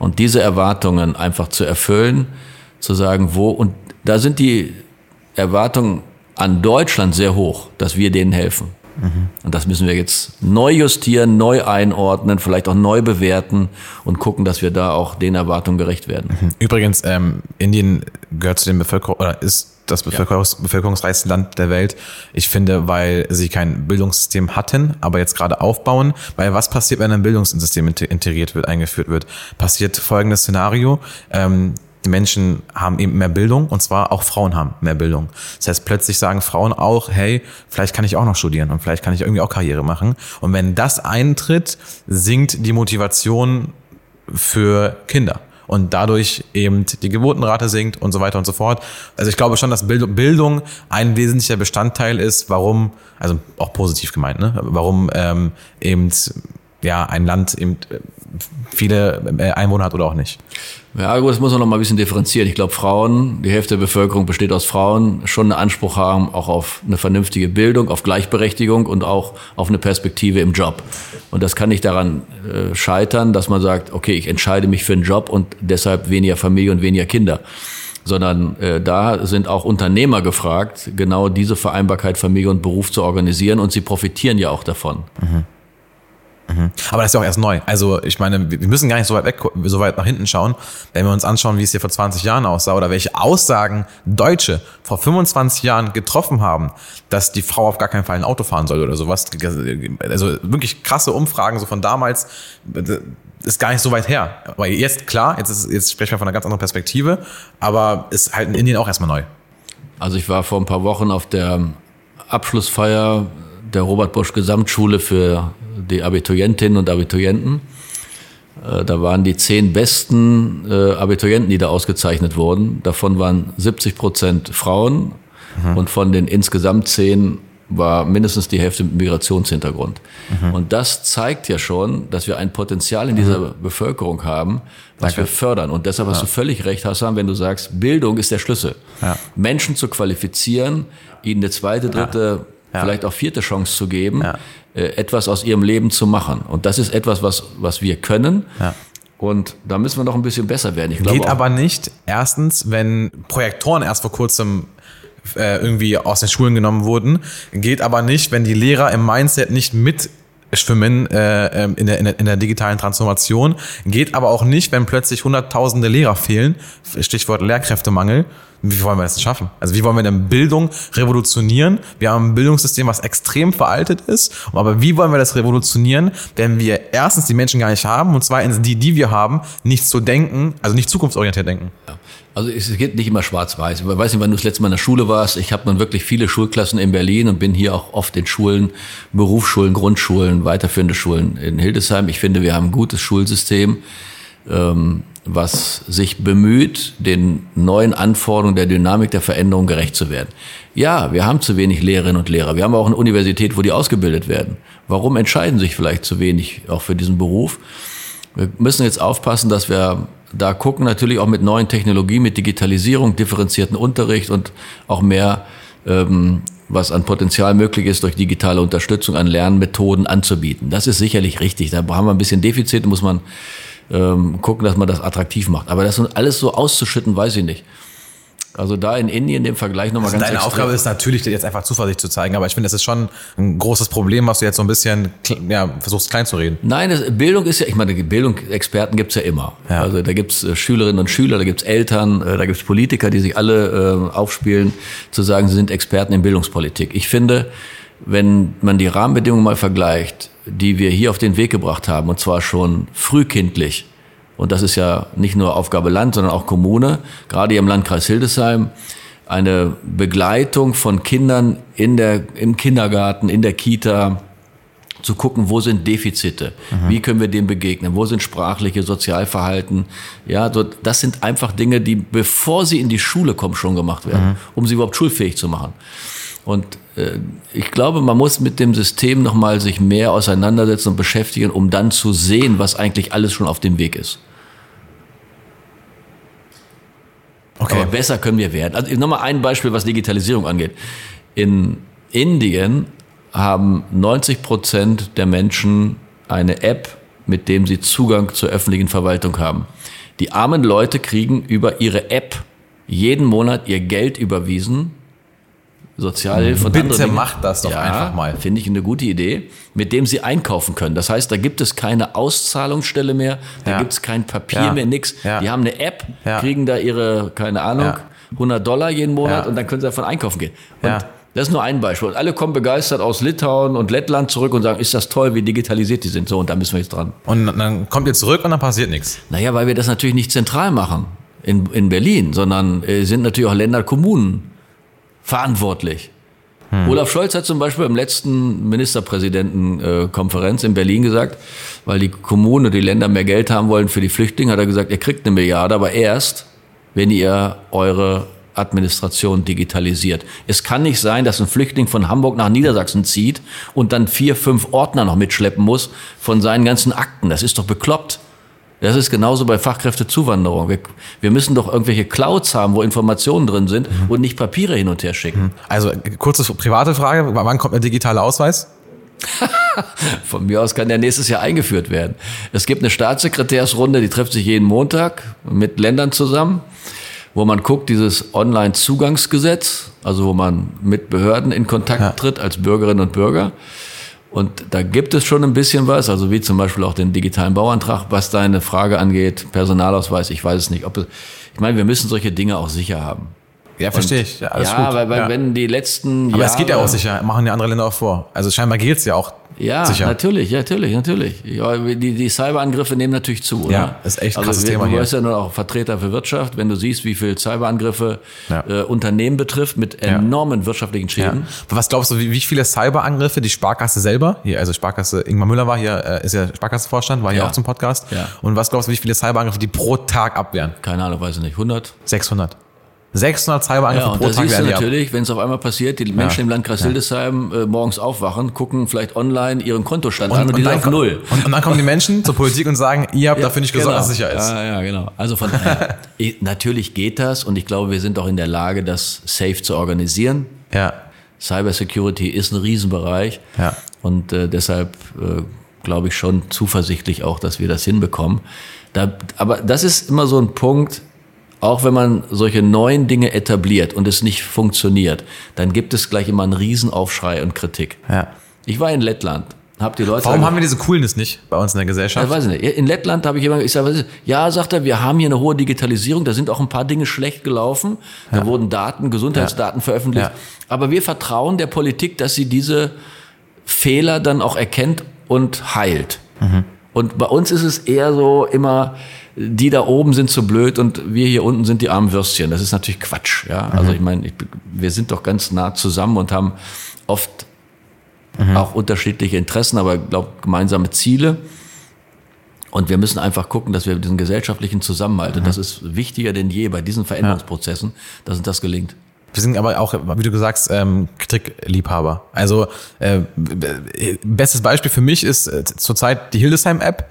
Und diese Erwartungen einfach zu erfüllen, zu sagen, wo, und da sind die Erwartungen an Deutschland sehr hoch, dass wir denen helfen. Mhm. Und das müssen wir jetzt neu justieren, neu einordnen, vielleicht auch neu bewerten und gucken, dass wir da auch den Erwartungen gerecht werden. Mhm. Übrigens, ähm, Indien gehört zu den Bevölkerung oder ist das Bevölkerungs ja. bevölkerungsreichste Land der Welt. Ich finde, weil sie kein Bildungssystem hatten, aber jetzt gerade aufbauen. Weil was passiert, wenn ein Bildungssystem integriert wird, eingeführt wird? Passiert folgendes Szenario. Ähm, die Menschen haben eben mehr Bildung und zwar auch Frauen haben mehr Bildung. Das heißt, plötzlich sagen Frauen auch, hey, vielleicht kann ich auch noch studieren und vielleicht kann ich irgendwie auch Karriere machen. Und wenn das eintritt, sinkt die Motivation für Kinder und dadurch eben die Geburtenrate sinkt und so weiter und so fort. Also ich glaube schon, dass Bildung ein wesentlicher Bestandteil ist, warum, also auch positiv gemeint, ne? warum ähm, eben ja ein Land eben viele äh, Einwohner hat oder auch nicht. Ja, gut, das muss man noch mal ein bisschen differenzieren. Ich glaube, Frauen, die Hälfte der Bevölkerung besteht aus Frauen, schon einen Anspruch haben, auch auf eine vernünftige Bildung, auf Gleichberechtigung und auch auf eine Perspektive im Job. Und das kann nicht daran äh, scheitern, dass man sagt, okay, ich entscheide mich für einen Job und deshalb weniger Familie und weniger Kinder. Sondern äh, da sind auch Unternehmer gefragt, genau diese Vereinbarkeit Familie und Beruf zu organisieren und sie profitieren ja auch davon. Mhm. Mhm. Aber das ist ja auch erst neu. Also ich meine, wir müssen gar nicht so weit weg, so weit nach hinten schauen, wenn wir uns anschauen, wie es hier vor 20 Jahren aussah oder welche Aussagen Deutsche vor 25 Jahren getroffen haben, dass die Frau auf gar keinen Fall ein Auto fahren soll oder sowas. Also wirklich krasse Umfragen so von damals ist gar nicht so weit her. Aber jetzt klar, jetzt, ist, jetzt sprechen wir von einer ganz anderen Perspektive, aber ist halt in Indien auch erstmal neu. Also ich war vor ein paar Wochen auf der Abschlussfeier der Robert Bosch Gesamtschule für die Abiturientinnen und Abiturienten. Äh, da waren die zehn besten äh, Abiturienten, die da ausgezeichnet wurden. Davon waren 70 Prozent Frauen mhm. und von den insgesamt zehn war mindestens die Hälfte mit Migrationshintergrund. Mhm. Und das zeigt ja schon, dass wir ein Potenzial in dieser mhm. Bevölkerung haben, was Danke. wir fördern. Und deshalb hast ja. du völlig recht, Hassan, wenn du sagst, Bildung ist der Schlüssel. Ja. Menschen zu qualifizieren, ihnen eine zweite, dritte, ja. Vielleicht auch vierte Chance zu geben, äh, etwas aus ihrem Leben zu machen. Und das ist etwas, was, was wir können. Ja. Und da müssen wir noch ein bisschen besser werden. Ich Geht aber nicht, erstens, wenn Projektoren erst vor kurzem äh, irgendwie aus den Schulen genommen wurden. Geht aber nicht, wenn die Lehrer im Mindset nicht mit schwimmen äh, ähm, in, der, in, der, in der digitalen Transformation. Geht aber auch nicht, wenn plötzlich hunderttausende Lehrer fehlen. Stichwort Lehrkräftemangel. Wie wollen wir das schaffen? Also wie wollen wir denn Bildung revolutionieren? Wir haben ein Bildungssystem, was extrem veraltet ist. Aber wie wollen wir das revolutionieren, wenn wir erstens die Menschen gar nicht haben und zweitens die, die wir haben, nicht so denken, also nicht zukunftsorientiert denken? Ja. Also es geht nicht immer schwarz-weiß. Ich weiß nicht, wann du das letzte Mal in der Schule warst. Ich habe nun wirklich viele Schulklassen in Berlin und bin hier auch oft in Schulen, Berufsschulen, Grundschulen, weiterführende Schulen in Hildesheim. Ich finde, wir haben ein gutes Schulsystem, ähm, was sich bemüht, den neuen Anforderungen der Dynamik der Veränderung gerecht zu werden. Ja, wir haben zu wenig Lehrerinnen und Lehrer. Wir haben auch eine Universität, wo die ausgebildet werden. Warum entscheiden sich vielleicht zu wenig auch für diesen Beruf? Wir müssen jetzt aufpassen, dass wir da gucken natürlich auch mit neuen Technologien, mit Digitalisierung, differenzierten Unterricht und auch mehr, ähm, was an Potenzial möglich ist, durch digitale Unterstützung an Lernmethoden anzubieten. Das ist sicherlich richtig. Da haben wir ein bisschen Defizite, muss man ähm, gucken, dass man das attraktiv macht. Aber das alles so auszuschütten, weiß ich nicht. Also da in Indien den Vergleich nochmal also ganz Deine extrem. Aufgabe ist natürlich jetzt einfach Zuversicht zu zeigen, aber ich finde, das ist schon ein großes Problem, was du jetzt so ein bisschen ja, versuchst klein zu reden. Nein, das, Bildung ist ja, ich meine, Bildungsexperten gibt's ja immer. Ja. Also da gibt's äh, Schülerinnen und Schüler, da gibt's Eltern, äh, da gibt's Politiker, die sich alle äh, aufspielen, zu sagen, sie sind Experten in Bildungspolitik. Ich finde, wenn man die Rahmenbedingungen mal vergleicht, die wir hier auf den Weg gebracht haben, und zwar schon frühkindlich, und das ist ja nicht nur Aufgabe Land, sondern auch Kommune, gerade hier im Landkreis Hildesheim, eine Begleitung von Kindern in der, im Kindergarten, in der Kita, zu gucken, wo sind Defizite, mhm. wie können wir dem begegnen, wo sind sprachliche Sozialverhalten. Ja, so, das sind einfach Dinge, die bevor sie in die Schule kommen schon gemacht werden, mhm. um sie überhaupt schulfähig zu machen. Und äh, ich glaube, man muss mit dem System nochmal sich mehr auseinandersetzen und beschäftigen, um dann zu sehen, was eigentlich alles schon auf dem Weg ist. Okay. Aber besser können wir werden. Also nochmal ein Beispiel, was Digitalisierung angeht. In Indien haben 90 Prozent der Menschen eine App, mit dem sie Zugang zur öffentlichen Verwaltung haben. Die armen Leute kriegen über ihre App jeden Monat ihr Geld überwiesen. Sozialhilfe und Bitte macht das doch ja, einfach mal. Finde ich eine gute Idee, mit dem sie einkaufen können. Das heißt, da gibt es keine Auszahlungsstelle mehr, da ja. gibt es kein Papier ja. mehr, nix. Die haben eine App, kriegen da ihre, keine Ahnung, 100 Dollar jeden Monat und dann können sie davon einkaufen gehen. Und das ist nur ein Beispiel. Und alle kommen begeistert aus Litauen und Lettland zurück und sagen, ist das toll, wie digitalisiert die sind. So, und da müssen wir jetzt dran. Und dann kommt ihr zurück und dann passiert nichts. Naja, weil wir das natürlich nicht zentral machen in, in Berlin, sondern äh, sind natürlich auch Länder, Kommunen verantwortlich. Hm. Olaf Scholz hat zum Beispiel im letzten Ministerpräsidentenkonferenz in Berlin gesagt, weil die Kommunen und die Länder mehr Geld haben wollen für die Flüchtlinge, hat er gesagt, ihr kriegt eine Milliarde, aber erst, wenn ihr eure Administration digitalisiert. Es kann nicht sein, dass ein Flüchtling von Hamburg nach Niedersachsen zieht und dann vier, fünf Ordner noch mitschleppen muss von seinen ganzen Akten. Das ist doch bekloppt. Das ist genauso bei Fachkräftezuwanderung. Wir, wir müssen doch irgendwelche Clouds haben, wo Informationen drin sind mhm. und nicht Papiere hin und her schicken. Mhm. Also kurze private Frage, wann kommt der digitale Ausweis? Von mir aus kann der nächstes Jahr eingeführt werden. Es gibt eine Staatssekretärsrunde, die trifft sich jeden Montag mit Ländern zusammen wo man guckt, dieses Online-Zugangsgesetz, also wo man mit Behörden in Kontakt ja. tritt als Bürgerinnen und Bürger. Und da gibt es schon ein bisschen was, also wie zum Beispiel auch den digitalen Bauantrag, was deine Frage angeht, Personalausweis, ich weiß es nicht. Ob, ich meine, wir müssen solche Dinge auch sicher haben. Ja, verstehe ich. Ja, alles ja gut. weil, weil ja. wenn die letzten Aber Jahre, es geht ja auch sicher, machen ja andere Länder auch vor. Also scheinbar geht's ja auch ja, sicher. natürlich, natürlich, natürlich. Ja, die, die Cyberangriffe nehmen natürlich zu, oder? Ja, ist echt ein also krasses also, Thema Du bist ja nur auch Vertreter für Wirtschaft, wenn du siehst, wie viel Cyberangriffe ja. äh, Unternehmen betrifft mit enormen wirtschaftlichen Schäden. Was glaubst du, wie, wie viele Cyberangriffe die Sparkasse selber, hier, also Sparkasse, Ingmar Müller war hier, äh, ist ja Sparkassenvorstand, war hier auch zum Podcast. Ja. Und was glaubst du, wie viele Cyberangriffe die pro Tag abwehren? Keine Ahnung, weiß ich nicht. 100? 600. 600 Cyberangriffe ja, pro Tag. Siehst du natürlich, wenn es auf einmal passiert, die Menschen ja. im Landkreis ja. Hildesheim äh, morgens aufwachen, gucken vielleicht online ihren Kontostand und, an und, und die sind auf Null. Und, und, dann kommen die Menschen zur Politik und sagen, ihr habt ja, dafür nicht gesorgt, genau. dass es sicher ist. Ja, ja, genau. Also von daher, natürlich geht das und ich glaube, wir sind auch in der Lage, das safe zu organisieren. Ja. Cybersecurity ist ein Riesenbereich. Ja. Und äh, deshalb äh, glaube ich schon zuversichtlich auch, dass wir das hinbekommen. Da, aber das ist immer so ein Punkt, auch wenn man solche neuen Dinge etabliert und es nicht funktioniert, dann gibt es gleich immer einen Riesenaufschrei und Kritik. Ja. Ich war in Lettland. Hab die Leute Warum haben wir diese Coolness nicht bei uns in der Gesellschaft? Ich weiß nicht. In Lettland habe ich jemand gesagt, ja, sagt er, wir haben hier eine hohe Digitalisierung, da sind auch ein paar Dinge schlecht gelaufen. Da ja. wurden Daten, Gesundheitsdaten ja. veröffentlicht. Aber wir vertrauen der Politik, dass sie diese Fehler dann auch erkennt und heilt. Mhm. Und bei uns ist es eher so immer, die da oben sind so blöd und wir hier unten sind die armen Würstchen. Das ist natürlich Quatsch. Ja? Mhm. Also ich meine, ich, wir sind doch ganz nah zusammen und haben oft mhm. auch unterschiedliche Interessen, aber ich glaube gemeinsame Ziele. Und wir müssen einfach gucken, dass wir diesen gesellschaftlichen Zusammenhalt, mhm. und das ist wichtiger denn je bei diesen Veränderungsprozessen, ja. dass uns das gelingt. Wir sind aber auch, wie du gesagt hast, ähm, Kritikliebhaber. Also äh, bestes Beispiel für mich ist äh, zurzeit die Hildesheim-App.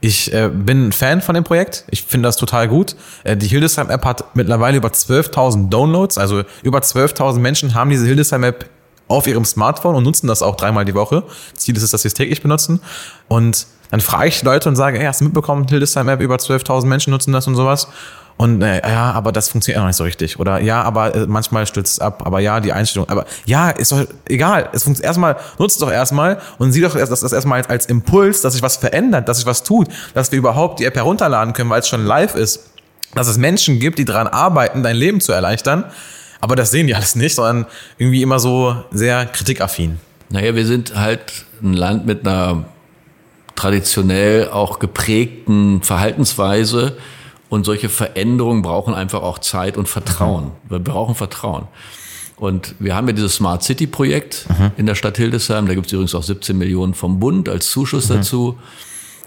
Ich äh, bin ein Fan von dem Projekt. Ich finde das total gut. Äh, die Hildesheim-App hat mittlerweile über 12.000 Downloads. Also über 12.000 Menschen haben diese Hildesheim-App auf ihrem Smartphone und nutzen das auch dreimal die Woche. Ziel ist es, dass sie es täglich benutzen. Und dann frage ich Leute und sage, hey, hast du mitbekommen, Hildesheim-App, über 12.000 Menschen nutzen das und sowas. Und äh, ja, aber das funktioniert auch nicht so richtig. Oder ja, aber äh, manchmal stürzt es ab. Aber ja, die Einstellung. Aber ja, ist doch egal. Es funktioniert erstmal, nutzt doch erstmal und sieh doch erst, dass das erstmal als, als Impuls, dass sich was verändert, dass sich was tut, dass wir überhaupt die App herunterladen können, weil es schon live ist. Dass es Menschen gibt, die daran arbeiten, dein Leben zu erleichtern. Aber das sehen die alles nicht, sondern irgendwie immer so sehr kritikaffin. Naja, wir sind halt ein Land mit einer traditionell auch geprägten Verhaltensweise. Und solche Veränderungen brauchen einfach auch Zeit und Vertrauen. Wir brauchen Vertrauen. Und wir haben ja dieses Smart City Projekt mhm. in der Stadt Hildesheim. Da gibt es übrigens auch 17 Millionen vom Bund als Zuschuss mhm. dazu.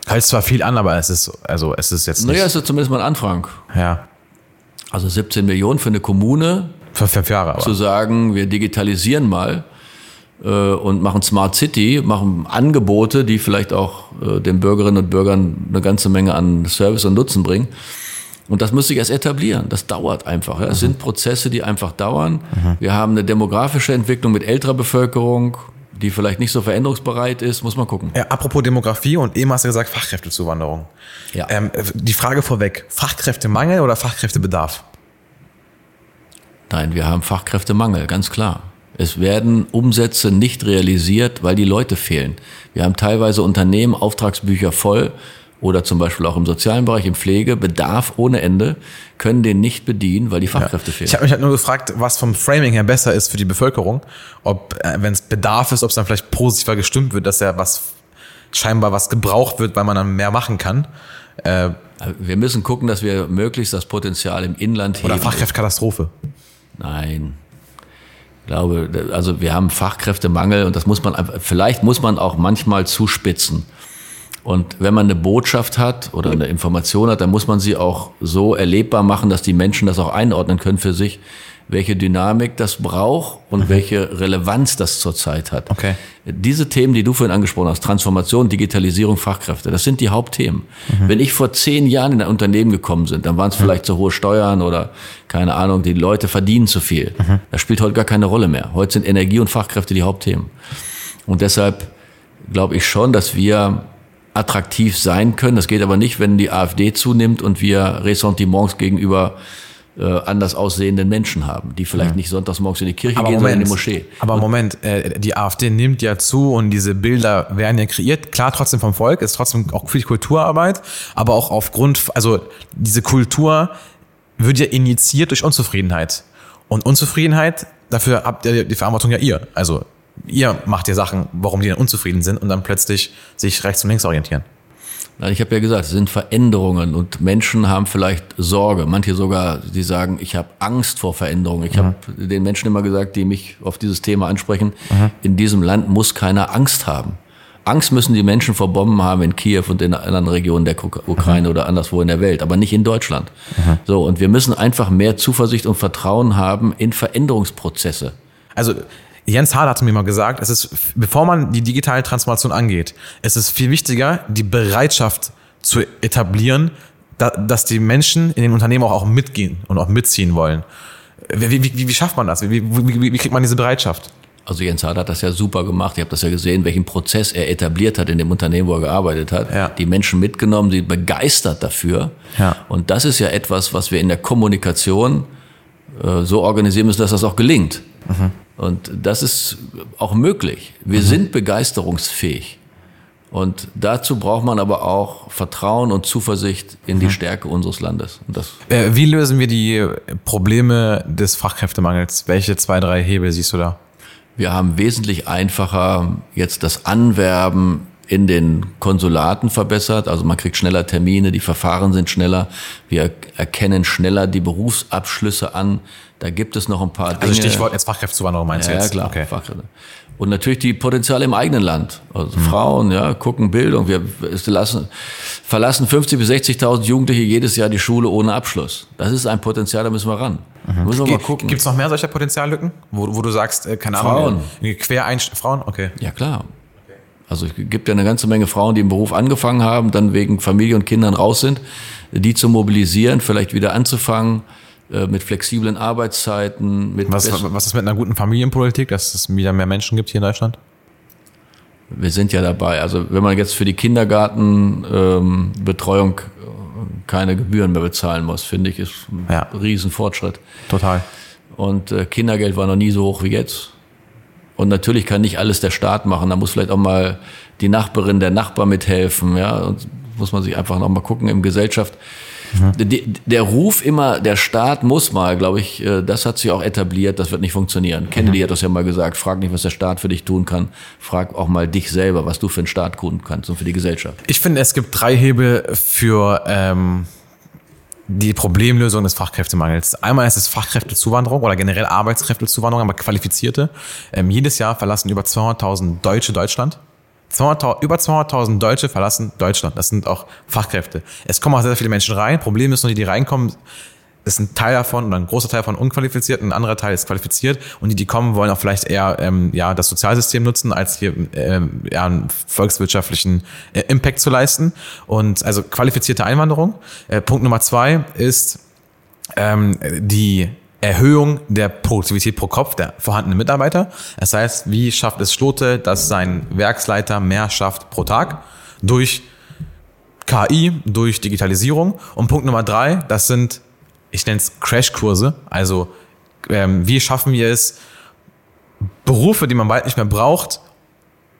Heißt zwar viel an, aber es ist, also es ist jetzt nicht. Naja, es ist zumindest mal ein Anfang. Ja. Also 17 Millionen für eine Kommune. Für fünf Jahre aber. Zu sagen, wir digitalisieren mal äh, und machen Smart City, machen Angebote, die vielleicht auch äh, den Bürgerinnen und Bürgern eine ganze Menge an Service und Nutzen bringen. Und das muss sich erst etablieren. Das dauert einfach. Ja. Es mhm. sind Prozesse, die einfach dauern. Mhm. Wir haben eine demografische Entwicklung mit älterer Bevölkerung, die vielleicht nicht so veränderungsbereit ist. Muss man gucken. Ja, apropos Demografie und eben hast du gesagt Fachkräftezuwanderung. Ja. Ähm, die Frage vorweg, Fachkräftemangel oder Fachkräftebedarf? Nein, wir haben Fachkräftemangel, ganz klar. Es werden Umsätze nicht realisiert, weil die Leute fehlen. Wir haben teilweise Unternehmen, Auftragsbücher voll oder zum Beispiel auch im sozialen Bereich, im Pflege, Bedarf ohne Ende, können den nicht bedienen, weil die Fachkräfte ja. fehlen. Ich habe mich halt nur gefragt, was vom Framing her besser ist für die Bevölkerung. Ob, äh, wenn es Bedarf ist, ob es dann vielleicht positiver gestimmt wird, dass ja was scheinbar was gebraucht wird, weil man dann mehr machen kann. Äh, wir müssen gucken, dass wir möglichst das Potenzial im Inland heben. Oder Fachkräftekatastrophe. Nein. Ich glaube, also wir haben Fachkräftemangel und das muss man, vielleicht muss man auch manchmal zuspitzen. Und wenn man eine Botschaft hat oder eine Information hat, dann muss man sie auch so erlebbar machen, dass die Menschen das auch einordnen können für sich, welche Dynamik das braucht und mhm. welche Relevanz das zurzeit hat. Okay. Diese Themen, die du vorhin angesprochen hast, Transformation, Digitalisierung, Fachkräfte, das sind die Hauptthemen. Mhm. Wenn ich vor zehn Jahren in ein Unternehmen gekommen bin, dann waren es mhm. vielleicht zu hohe Steuern oder keine Ahnung, die Leute verdienen zu viel. Mhm. Das spielt heute gar keine Rolle mehr. Heute sind Energie und Fachkräfte die Hauptthemen. Und deshalb glaube ich schon, dass wir attraktiv sein können. Das geht aber nicht, wenn die AfD zunimmt und wir Ressentiments gegenüber äh, anders aussehenden Menschen haben, die vielleicht ja. nicht sonntags morgens in die Kirche aber gehen, Moment, sondern in die Moschee. Aber Moment, äh, die AfD nimmt ja zu und diese Bilder werden ja kreiert. Klar, trotzdem vom Volk, ist trotzdem auch viel Kulturarbeit, aber auch aufgrund, also diese Kultur wird ja initiiert durch Unzufriedenheit. Und Unzufriedenheit, dafür habt ihr die Verantwortung ja ihr. Also ihr macht ja Sachen, warum die dann unzufrieden sind und dann plötzlich sich rechts und links orientieren. Nein, ich habe ja gesagt, es sind Veränderungen und Menschen haben vielleicht Sorge. Manche sogar, die sagen, ich habe Angst vor Veränderungen. Ich mhm. habe den Menschen immer gesagt, die mich auf dieses Thema ansprechen, mhm. in diesem Land muss keiner Angst haben. Angst müssen die Menschen vor Bomben haben in Kiew und in anderen Regionen der Ukraine mhm. oder anderswo in der Welt, aber nicht in Deutschland. Mhm. So, und wir müssen einfach mehr Zuversicht und Vertrauen haben in Veränderungsprozesse. Also Jens Hard hat mir mal gesagt, es ist, bevor man die digitale Transformation angeht, es ist viel wichtiger, die Bereitschaft zu etablieren, da, dass die Menschen in den Unternehmen auch, auch mitgehen und auch mitziehen wollen. Wie, wie, wie, schafft man das? Wie, wie, wie kriegt man diese Bereitschaft? Also Jens Hart hat das ja super gemacht. Ich habe das ja gesehen, welchen Prozess er etabliert hat in dem Unternehmen, wo er gearbeitet hat. Ja. Die Menschen mitgenommen, sie begeistert dafür. Ja. Und das ist ja etwas, was wir in der Kommunikation äh, so organisieren müssen, dass das auch gelingt. Mhm. Und das ist auch möglich. Wir mhm. sind begeisterungsfähig. Und dazu braucht man aber auch Vertrauen und Zuversicht in die mhm. Stärke unseres Landes. Äh, wie lösen wir die Probleme des Fachkräftemangels? Welche zwei, drei Hebel siehst du da? Wir haben wesentlich einfacher jetzt das Anwerben in den Konsulaten verbessert. Also man kriegt schneller Termine, die Verfahren sind schneller. Wir erkennen schneller die Berufsabschlüsse an. Da gibt es noch ein paar also Dinge. Also Stichwort jetzt Fachkräftezuwanderung meinst ja, du jetzt? Ja, klar, okay. Fachkräfte. Und natürlich die Potenziale im eigenen Land. Also mhm. Frauen, ja, gucken Bildung. Wir lassen, verlassen 50.000 bis 60.000 Jugendliche jedes Jahr die Schule ohne Abschluss. Das ist ein Potenzial, da müssen wir ran. Mhm. Müssen wir mal gucken. Gibt es noch mehr solcher Potenziallücken, wo, wo du sagst, äh, keine Ahnung, Frauen. Quereinst Frauen? Okay. Ja, klar. Also es gibt ja eine ganze Menge Frauen, die im Beruf angefangen haben, dann wegen Familie und Kindern raus sind, die zu mobilisieren, vielleicht wieder anzufangen äh, mit flexiblen Arbeitszeiten. Mit was, was ist mit einer guten Familienpolitik, dass es wieder mehr Menschen gibt hier in Deutschland? Wir sind ja dabei. Also wenn man jetzt für die Kindergartenbetreuung ähm, keine Gebühren mehr bezahlen muss, finde ich, ist ein ja. Riesenfortschritt. Total. Und äh, Kindergeld war noch nie so hoch wie jetzt. Und natürlich kann nicht alles der Staat machen. Da muss vielleicht auch mal die Nachbarin, der Nachbar mithelfen. Ja, und muss man sich einfach noch mal gucken im Gesellschaft. Mhm. Die, der Ruf immer, der Staat muss mal, glaube ich, äh, das hat sich auch etabliert, das wird nicht funktionieren. Kennedy mhm. hat das ja mal gesagt, frag nicht, was der Staat für dich tun kann, frag auch mal dich selber, was du für einen Staat tun kannst und für die Gesellschaft. Ich finde, es gibt drei Hebel für ähm, die Problemlösung des Fachkräftemangels. Einmal ist es Fachkräftezuwanderung oder generell Arbeitskräftezuwanderung, aber qualifizierte. Ähm, jedes Jahr verlassen über 200.000 Deutsche Deutschland. 200, über 200.000 Deutsche verlassen Deutschland. Das sind auch Fachkräfte. Es kommen auch sehr, sehr viele Menschen rein. Problem ist nur, die, die reinkommen, ist ein Teil davon oder ein großer Teil von unqualifiziert, ein anderer Teil ist qualifiziert und die, die kommen, wollen auch vielleicht eher ähm, ja das Sozialsystem nutzen, als hier ähm, ja, einen volkswirtschaftlichen äh, Impact zu leisten. Und also qualifizierte Einwanderung. Äh, Punkt Nummer zwei ist ähm, die Erhöhung der Produktivität pro Kopf der vorhandenen Mitarbeiter. Das heißt, wie schafft es Schlote, dass sein Werksleiter mehr schafft pro Tag durch KI, durch Digitalisierung. Und Punkt Nummer drei, das sind ich nenne es Crashkurse. Also ähm, wie schaffen wir es, Berufe, die man bald nicht mehr braucht,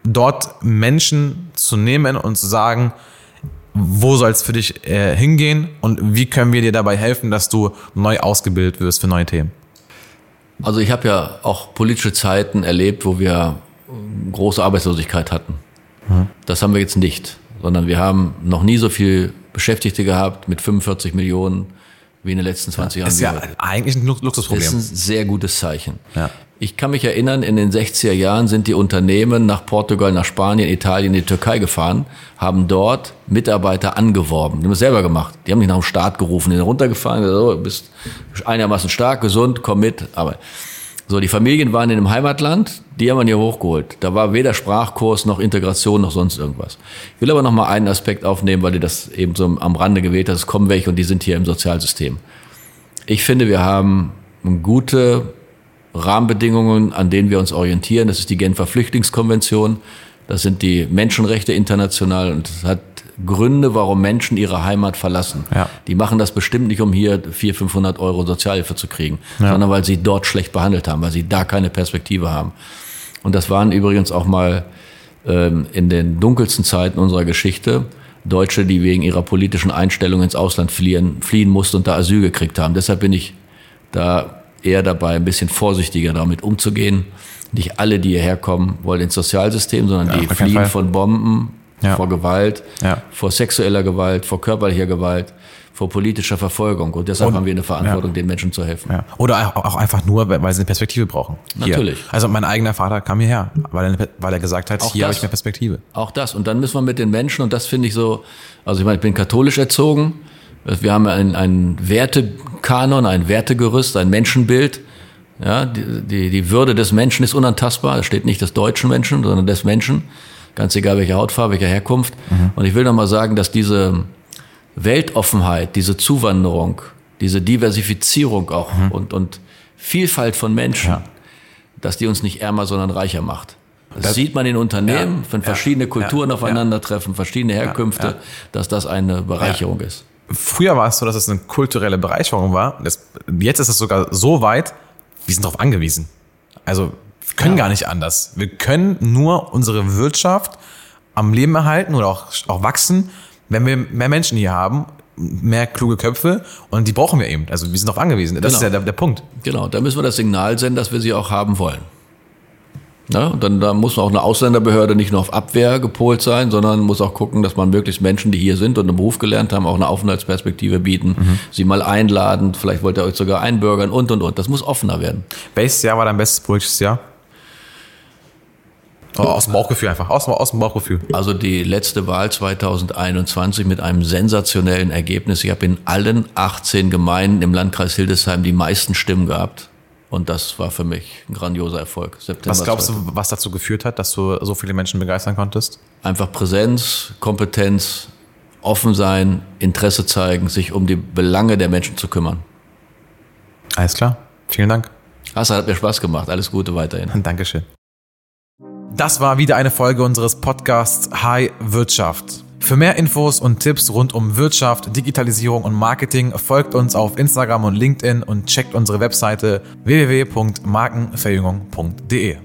dort Menschen zu nehmen und zu sagen, wo soll es für dich äh, hingehen und wie können wir dir dabei helfen, dass du neu ausgebildet wirst für neue Themen? Also ich habe ja auch politische Zeiten erlebt, wo wir große Arbeitslosigkeit hatten. Mhm. Das haben wir jetzt nicht, sondern wir haben noch nie so viel Beschäftigte gehabt mit 45 Millionen wie in den letzten 20 Jahren. Ist ja eigentlich ein Luxusproblem. Das ist ein sehr gutes Zeichen. Ja. Ich kann mich erinnern, in den 60er Jahren sind die Unternehmen nach Portugal, nach Spanien, Italien, in die Türkei gefahren, haben dort Mitarbeiter angeworben. Die haben es selber gemacht. Die haben nicht nach dem Staat gerufen, die sind runtergefahren, so, bist einigermaßen stark, gesund, komm mit. Aber so, die Familien waren in dem Heimatland, die haben wir hier hochgeholt. Da war weder Sprachkurs noch Integration noch sonst irgendwas. Ich will aber noch mal einen Aspekt aufnehmen, weil du das eben so am Rande gewählt hast. Es kommen welche und die sind hier im Sozialsystem. Ich finde, wir haben gute Rahmenbedingungen, an denen wir uns orientieren. Das ist die Genfer Flüchtlingskonvention. Das sind die Menschenrechte international und das hat Gründe, warum Menschen ihre Heimat verlassen. Ja. Die machen das bestimmt nicht, um hier 400, 500 Euro Sozialhilfe zu kriegen, ja. sondern weil sie dort schlecht behandelt haben, weil sie da keine Perspektive haben. Und das waren übrigens auch mal ähm, in den dunkelsten Zeiten unserer Geschichte Deutsche, die wegen ihrer politischen Einstellung ins Ausland fliehen, fliehen mussten und da Asyl gekriegt haben. Deshalb bin ich da eher dabei, ein bisschen vorsichtiger damit umzugehen. Nicht alle, die hierher kommen, wollen ins Sozialsystem, sondern ja, die fliehen von Bomben, ja. vor Gewalt, ja. vor sexueller Gewalt, vor körperlicher Gewalt, vor politischer Verfolgung. Und deshalb und, haben wir eine Verantwortung, den Menschen zu helfen. Oder auch einfach nur, weil sie eine Perspektive brauchen. Hier. Natürlich. Also mein eigener Vater kam hierher, weil er, weil er gesagt hat, auch hier habe ich mehr Perspektive. Auch das. Und dann müssen wir mit den Menschen, und das finde ich so, also ich meine, ich bin katholisch erzogen. Wir haben einen, einen Wertekanon, ein Wertegerüst, ein Menschenbild. Ja, die, die, die Würde des Menschen ist unantastbar. Da steht nicht des deutschen Menschen, sondern des Menschen ganz egal welche Hautfarbe, welcher Herkunft. Mhm. Und ich will noch mal sagen, dass diese Weltoffenheit, diese Zuwanderung, diese Diversifizierung auch mhm. und, und Vielfalt von Menschen, ja. dass die uns nicht ärmer, sondern reicher macht. Das, das sieht man in Unternehmen, ja, wenn verschiedene Kulturen ja, aufeinandertreffen, verschiedene Herkünfte, dass das eine Bereicherung ist. Früher war es so, dass es eine kulturelle Bereicherung war. jetzt ist es sogar so weit, wir sind darauf angewiesen. Also wir können ja. gar nicht anders. Wir können nur unsere Wirtschaft am Leben erhalten oder auch, auch wachsen, wenn wir mehr Menschen hier haben, mehr kluge Köpfe und die brauchen wir eben. Also wir sind darauf angewiesen. Das genau. ist ja der, der Punkt. Genau, da müssen wir das Signal senden, dass wir sie auch haben wollen. Ja, und dann da muss auch eine Ausländerbehörde nicht nur auf Abwehr gepolt sein, sondern muss auch gucken, dass man möglichst Menschen, die hier sind und einen Beruf gelernt haben, auch eine Aufenthaltsperspektive bieten, mhm. sie mal einladen, vielleicht wollt ihr euch sogar einbürgern und und und. Das muss offener werden. Welches Jahr war dein bestes politisches Jahr? Oh, aus dem Bauchgefühl einfach, aus, aus dem Bauchgefühl. Also die letzte Wahl 2021 mit einem sensationellen Ergebnis. Ich habe in allen 18 Gemeinden im Landkreis Hildesheim die meisten Stimmen gehabt. Und das war für mich ein grandioser Erfolg. September was glaubst 2000. du, was dazu geführt hat, dass du so viele Menschen begeistern konntest? Einfach Präsenz, Kompetenz, offen sein, Interesse zeigen, sich um die Belange der Menschen zu kümmern. Alles klar. Vielen Dank. Hassan hat mir Spaß gemacht. Alles Gute weiterhin. Dankeschön. Das war wieder eine Folge unseres Podcasts High Wirtschaft. Für mehr Infos und Tipps rund um Wirtschaft, Digitalisierung und Marketing folgt uns auf Instagram und LinkedIn und checkt unsere Webseite www.markenverjüngung.de.